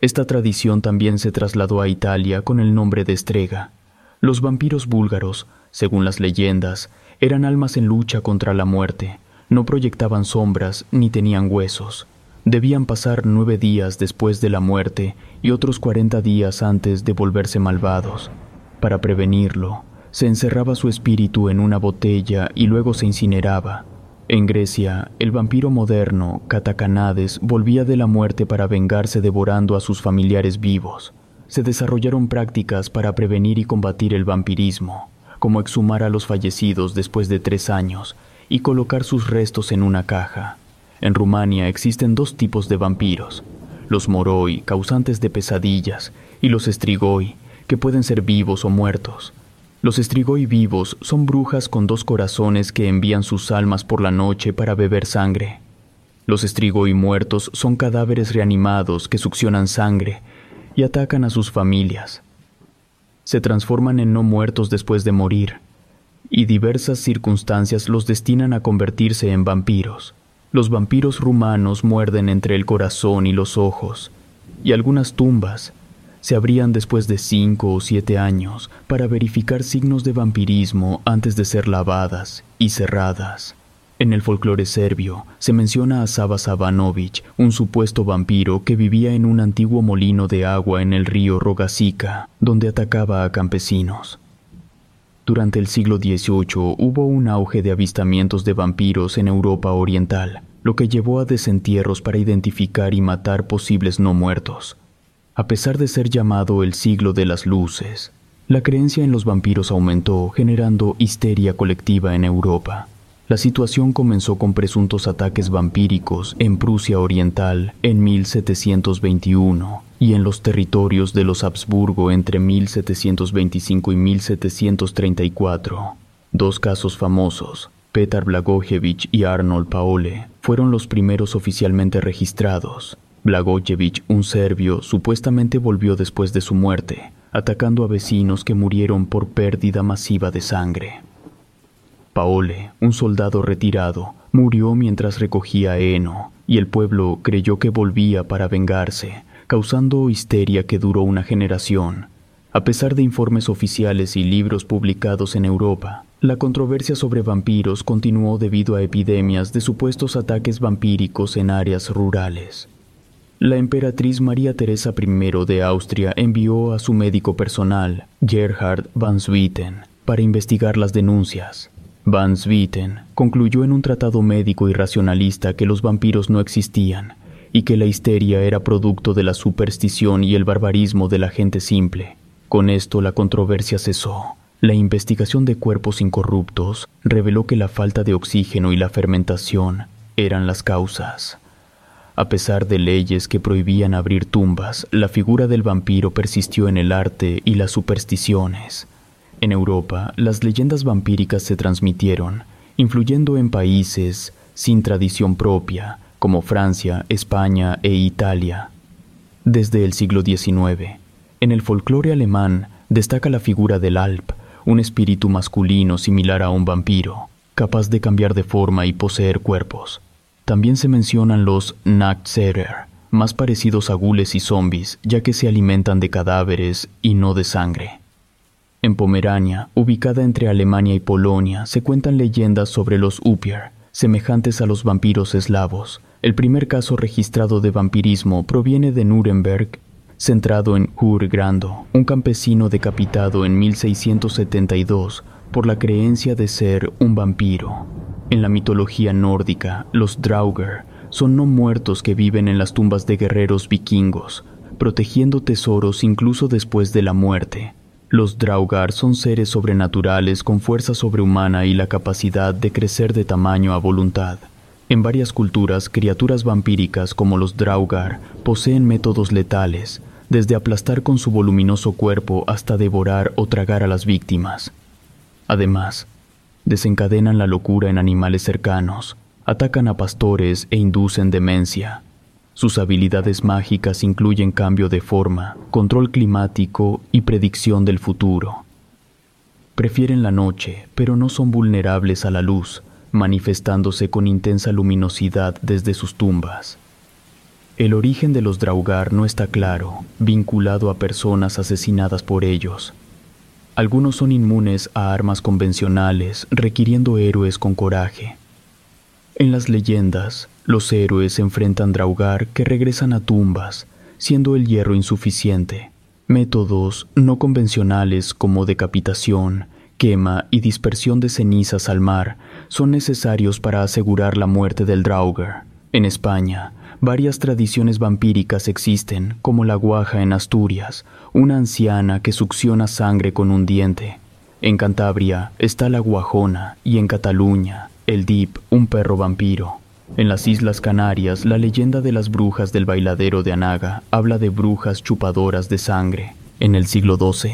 Esta tradición también se trasladó a Italia con el nombre de estrega. Los vampiros búlgaros, según las leyendas, eran almas en lucha contra la muerte, no proyectaban sombras ni tenían huesos. Debían pasar nueve días después de la muerte y otros cuarenta días antes de volverse malvados. Para prevenirlo, se encerraba su espíritu en una botella y luego se incineraba. En Grecia, el vampiro moderno, Catacanades, volvía de la muerte para vengarse devorando a sus familiares vivos. Se desarrollaron prácticas para prevenir y combatir el vampirismo, como exhumar a los fallecidos después de tres años y colocar sus restos en una caja. En Rumania existen dos tipos de vampiros, los moroi, causantes de pesadillas, y los estrigoi, que pueden ser vivos o muertos. Los estrigoi vivos son brujas con dos corazones que envían sus almas por la noche para beber sangre. Los estrigoi muertos son cadáveres reanimados que succionan sangre y atacan a sus familias. Se transforman en no muertos después de morir, y diversas circunstancias los destinan a convertirse en vampiros. Los vampiros rumanos muerden entre el corazón y los ojos, y algunas tumbas se abrían después de cinco o siete años para verificar signos de vampirismo antes de ser lavadas y cerradas. En el folclore serbio se menciona a Sava Savanovic, un supuesto vampiro que vivía en un antiguo molino de agua en el río Rogasica, donde atacaba a campesinos. Durante el siglo XVIII hubo un auge de avistamientos de vampiros en Europa Oriental, lo que llevó a desentierros para identificar y matar posibles no muertos. A pesar de ser llamado el siglo de las luces, la creencia en los vampiros aumentó, generando histeria colectiva en Europa. La situación comenzó con presuntos ataques vampíricos en Prusia Oriental en 1721 y en los territorios de los Habsburgo entre 1725 y 1734. Dos casos famosos, Petar Blagojevich y Arnold Paole, fueron los primeros oficialmente registrados. Blagojevich, un serbio, supuestamente volvió después de su muerte, atacando a vecinos que murieron por pérdida masiva de sangre. Paole, un soldado retirado, murió mientras recogía heno, y el pueblo creyó que volvía para vengarse, causando histeria que duró una generación. A pesar de informes oficiales y libros publicados en Europa, la controversia sobre vampiros continuó debido a epidemias de supuestos ataques vampíricos en áreas rurales. La emperatriz María Teresa I de Austria envió a su médico personal, Gerhard van Swieten, para investigar las denuncias. Van Swieten concluyó en un tratado médico y racionalista que los vampiros no existían y que la histeria era producto de la superstición y el barbarismo de la gente simple. Con esto la controversia cesó. La investigación de cuerpos incorruptos reveló que la falta de oxígeno y la fermentación eran las causas. A pesar de leyes que prohibían abrir tumbas, la figura del vampiro persistió en el arte y las supersticiones. En Europa, las leyendas vampíricas se transmitieron, influyendo en países sin tradición propia, como Francia, España e Italia. Desde el siglo XIX, en el folclore alemán destaca la figura del Alp, un espíritu masculino similar a un vampiro, capaz de cambiar de forma y poseer cuerpos. También se mencionan los Nachtserer, más parecidos a gules y zombis, ya que se alimentan de cadáveres y no de sangre. En Pomerania, ubicada entre Alemania y Polonia, se cuentan leyendas sobre los Upier, semejantes a los vampiros eslavos. El primer caso registrado de vampirismo proviene de Nuremberg centrado en Grando, un campesino decapitado en 1672 por la creencia de ser un vampiro. En la mitología nórdica, los Draugr son no muertos que viven en las tumbas de guerreros vikingos, protegiendo tesoros incluso después de la muerte. Los Draugar son seres sobrenaturales con fuerza sobrehumana y la capacidad de crecer de tamaño a voluntad. En varias culturas, criaturas vampíricas como los Draugar poseen métodos letales, desde aplastar con su voluminoso cuerpo hasta devorar o tragar a las víctimas. Además, desencadenan la locura en animales cercanos, atacan a pastores e inducen demencia. Sus habilidades mágicas incluyen cambio de forma, control climático y predicción del futuro. Prefieren la noche, pero no son vulnerables a la luz, manifestándose con intensa luminosidad desde sus tumbas. El origen de los Draugar no está claro, vinculado a personas asesinadas por ellos. Algunos son inmunes a armas convencionales, requiriendo héroes con coraje. En las leyendas, los héroes enfrentan Draugar que regresan a tumbas, siendo el hierro insuficiente. Métodos no convencionales como decapitación, quema y dispersión de cenizas al mar son necesarios para asegurar la muerte del Draugar. En España, Varias tradiciones vampíricas existen, como la guaja en Asturias, una anciana que succiona sangre con un diente. En Cantabria está la guajona y en Cataluña, el dip, un perro vampiro. En las Islas Canarias, la leyenda de las brujas del bailadero de Anaga habla de brujas chupadoras de sangre. En el siglo XII,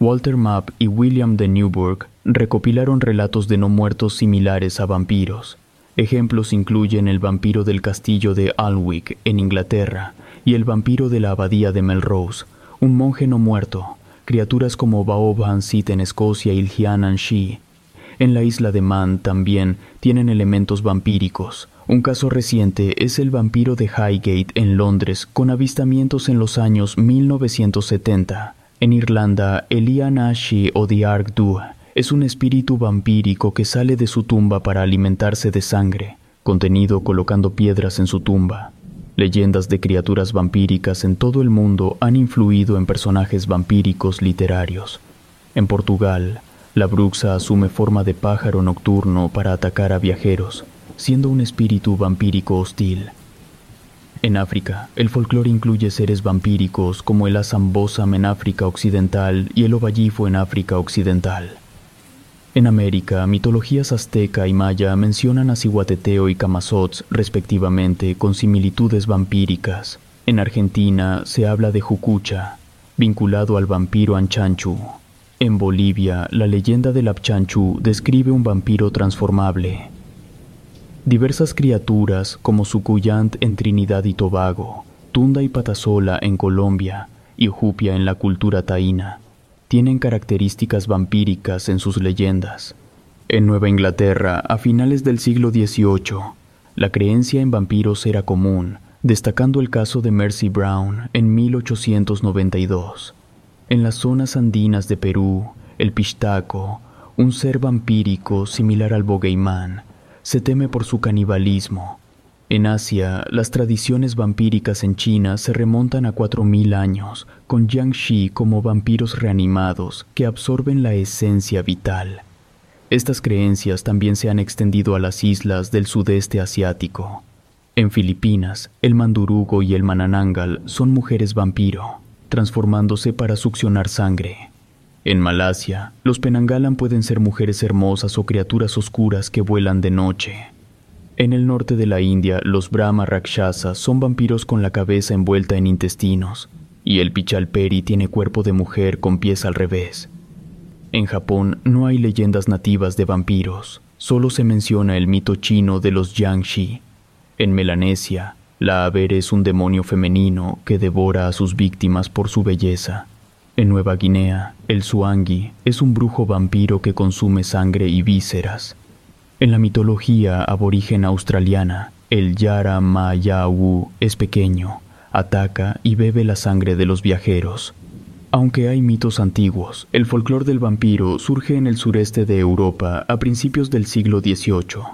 Walter Mapp y William de Newburgh recopilaron relatos de no muertos similares a vampiros. Ejemplos incluyen el vampiro del castillo de Alnwick en Inglaterra y el vampiro de la abadía de Melrose, un monje no muerto, criaturas como Baob Hansit en Escocia y Hianan Shi. En la isla de Man también tienen elementos vampíricos. Un caso reciente es el vampiro de Highgate en Londres, con avistamientos en los años 1970. En Irlanda, Elianashi o The Ark Dua es un espíritu vampírico que sale de su tumba para alimentarse de sangre, contenido colocando piedras en su tumba. Leyendas de criaturas vampíricas en todo el mundo han influido en personajes vampíricos literarios. En Portugal, la bruxa asume forma de pájaro nocturno para atacar a viajeros, siendo un espíritu vampírico hostil. En África, el folclore incluye seres vampíricos como el Asambosam en África Occidental y el Ovallifo en África Occidental. En América, mitologías azteca y maya mencionan a Cihuateteo y Camazots respectivamente con similitudes vampíricas. En Argentina se habla de Jucucha, vinculado al vampiro Anchanchu. En Bolivia, la leyenda del Apchanchu describe un vampiro transformable. Diversas criaturas, como Sucuyant en Trinidad y Tobago, Tunda y Patasola en Colombia y Ujupia en la cultura taína, tienen características vampíricas en sus leyendas. En Nueva Inglaterra, a finales del siglo XVIII, la creencia en vampiros era común, destacando el caso de Mercy Brown en 1892. En las zonas andinas de Perú, el pistaco, un ser vampírico similar al bogeimán, se teme por su canibalismo. En Asia, las tradiciones vampíricas en China se remontan a 4.000 años, con Jiangxi como vampiros reanimados que absorben la esencia vital. Estas creencias también se han extendido a las islas del sudeste asiático. En Filipinas, el mandurugo y el mananangal son mujeres vampiro, transformándose para succionar sangre. En Malasia, los penangalan pueden ser mujeres hermosas o criaturas oscuras que vuelan de noche. En el norte de la India, los Brahma Rakshasa son vampiros con la cabeza envuelta en intestinos, y el Pichalperi tiene cuerpo de mujer con pies al revés. En Japón no hay leyendas nativas de vampiros, solo se menciona el mito chino de los Yangshi. En Melanesia, la Aver es un demonio femenino que devora a sus víctimas por su belleza. En Nueva Guinea, el Suangi es un brujo vampiro que consume sangre y vísceras. En la mitología aborigen australiana, el Yara Mayawu es pequeño, ataca y bebe la sangre de los viajeros. Aunque hay mitos antiguos, el folclore del vampiro surge en el sureste de Europa a principios del siglo XVIII,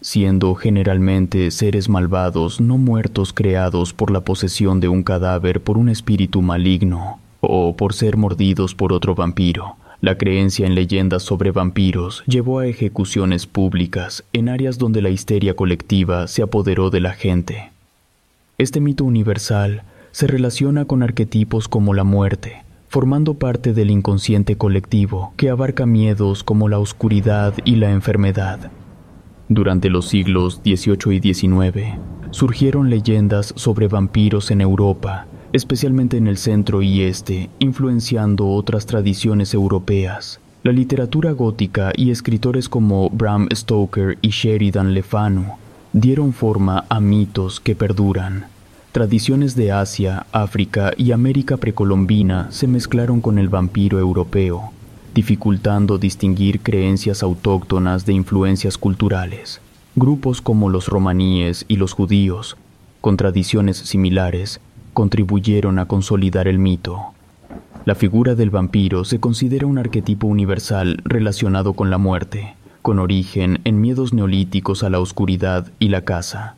siendo generalmente seres malvados no muertos creados por la posesión de un cadáver por un espíritu maligno o por ser mordidos por otro vampiro. La creencia en leyendas sobre vampiros llevó a ejecuciones públicas en áreas donde la histeria colectiva se apoderó de la gente. Este mito universal se relaciona con arquetipos como la muerte, formando parte del inconsciente colectivo que abarca miedos como la oscuridad y la enfermedad. Durante los siglos XVIII y XIX, surgieron leyendas sobre vampiros en Europa, especialmente en el centro y este, influenciando otras tradiciones europeas. La literatura gótica y escritores como Bram Stoker y Sheridan Le Fanu dieron forma a mitos que perduran. Tradiciones de Asia, África y América precolombina se mezclaron con el vampiro europeo, dificultando distinguir creencias autóctonas de influencias culturales. Grupos como los romaníes y los judíos, con tradiciones similares, contribuyeron a consolidar el mito. La figura del vampiro se considera un arquetipo universal relacionado con la muerte, con origen en miedos neolíticos a la oscuridad y la caza.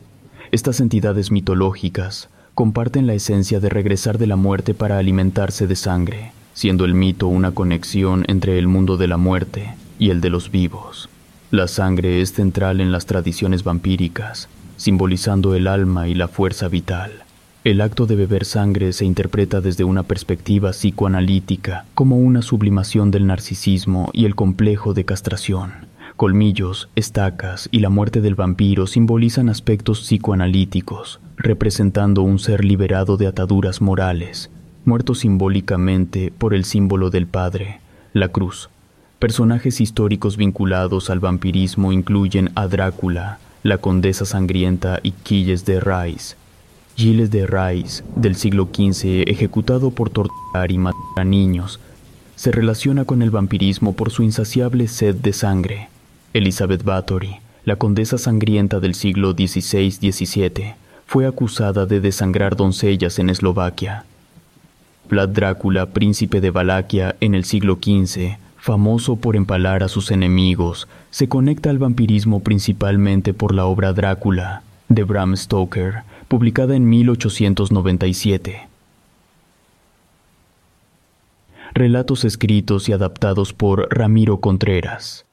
Estas entidades mitológicas comparten la esencia de regresar de la muerte para alimentarse de sangre, siendo el mito una conexión entre el mundo de la muerte y el de los vivos. La sangre es central en las tradiciones vampíricas, simbolizando el alma y la fuerza vital. El acto de beber sangre se interpreta desde una perspectiva psicoanalítica como una sublimación del narcisismo y el complejo de castración. Colmillos, estacas y la muerte del vampiro simbolizan aspectos psicoanalíticos, representando un ser liberado de ataduras morales, muerto simbólicamente por el símbolo del Padre, la cruz. Personajes históricos vinculados al vampirismo incluyen a Drácula, la condesa sangrienta y Quilles de Rais. Gilles de Rais, del siglo XV, ejecutado por torturar y matar a niños, se relaciona con el vampirismo por su insaciable sed de sangre. Elizabeth Bathory, la condesa sangrienta del siglo XVI-XVII, fue acusada de desangrar doncellas en Eslovaquia. Vlad Drácula, príncipe de Valaquia en el siglo XV, famoso por empalar a sus enemigos, se conecta al vampirismo principalmente por la obra Drácula, de Bram Stoker, publicada en 1897. Relatos escritos y adaptados por Ramiro Contreras.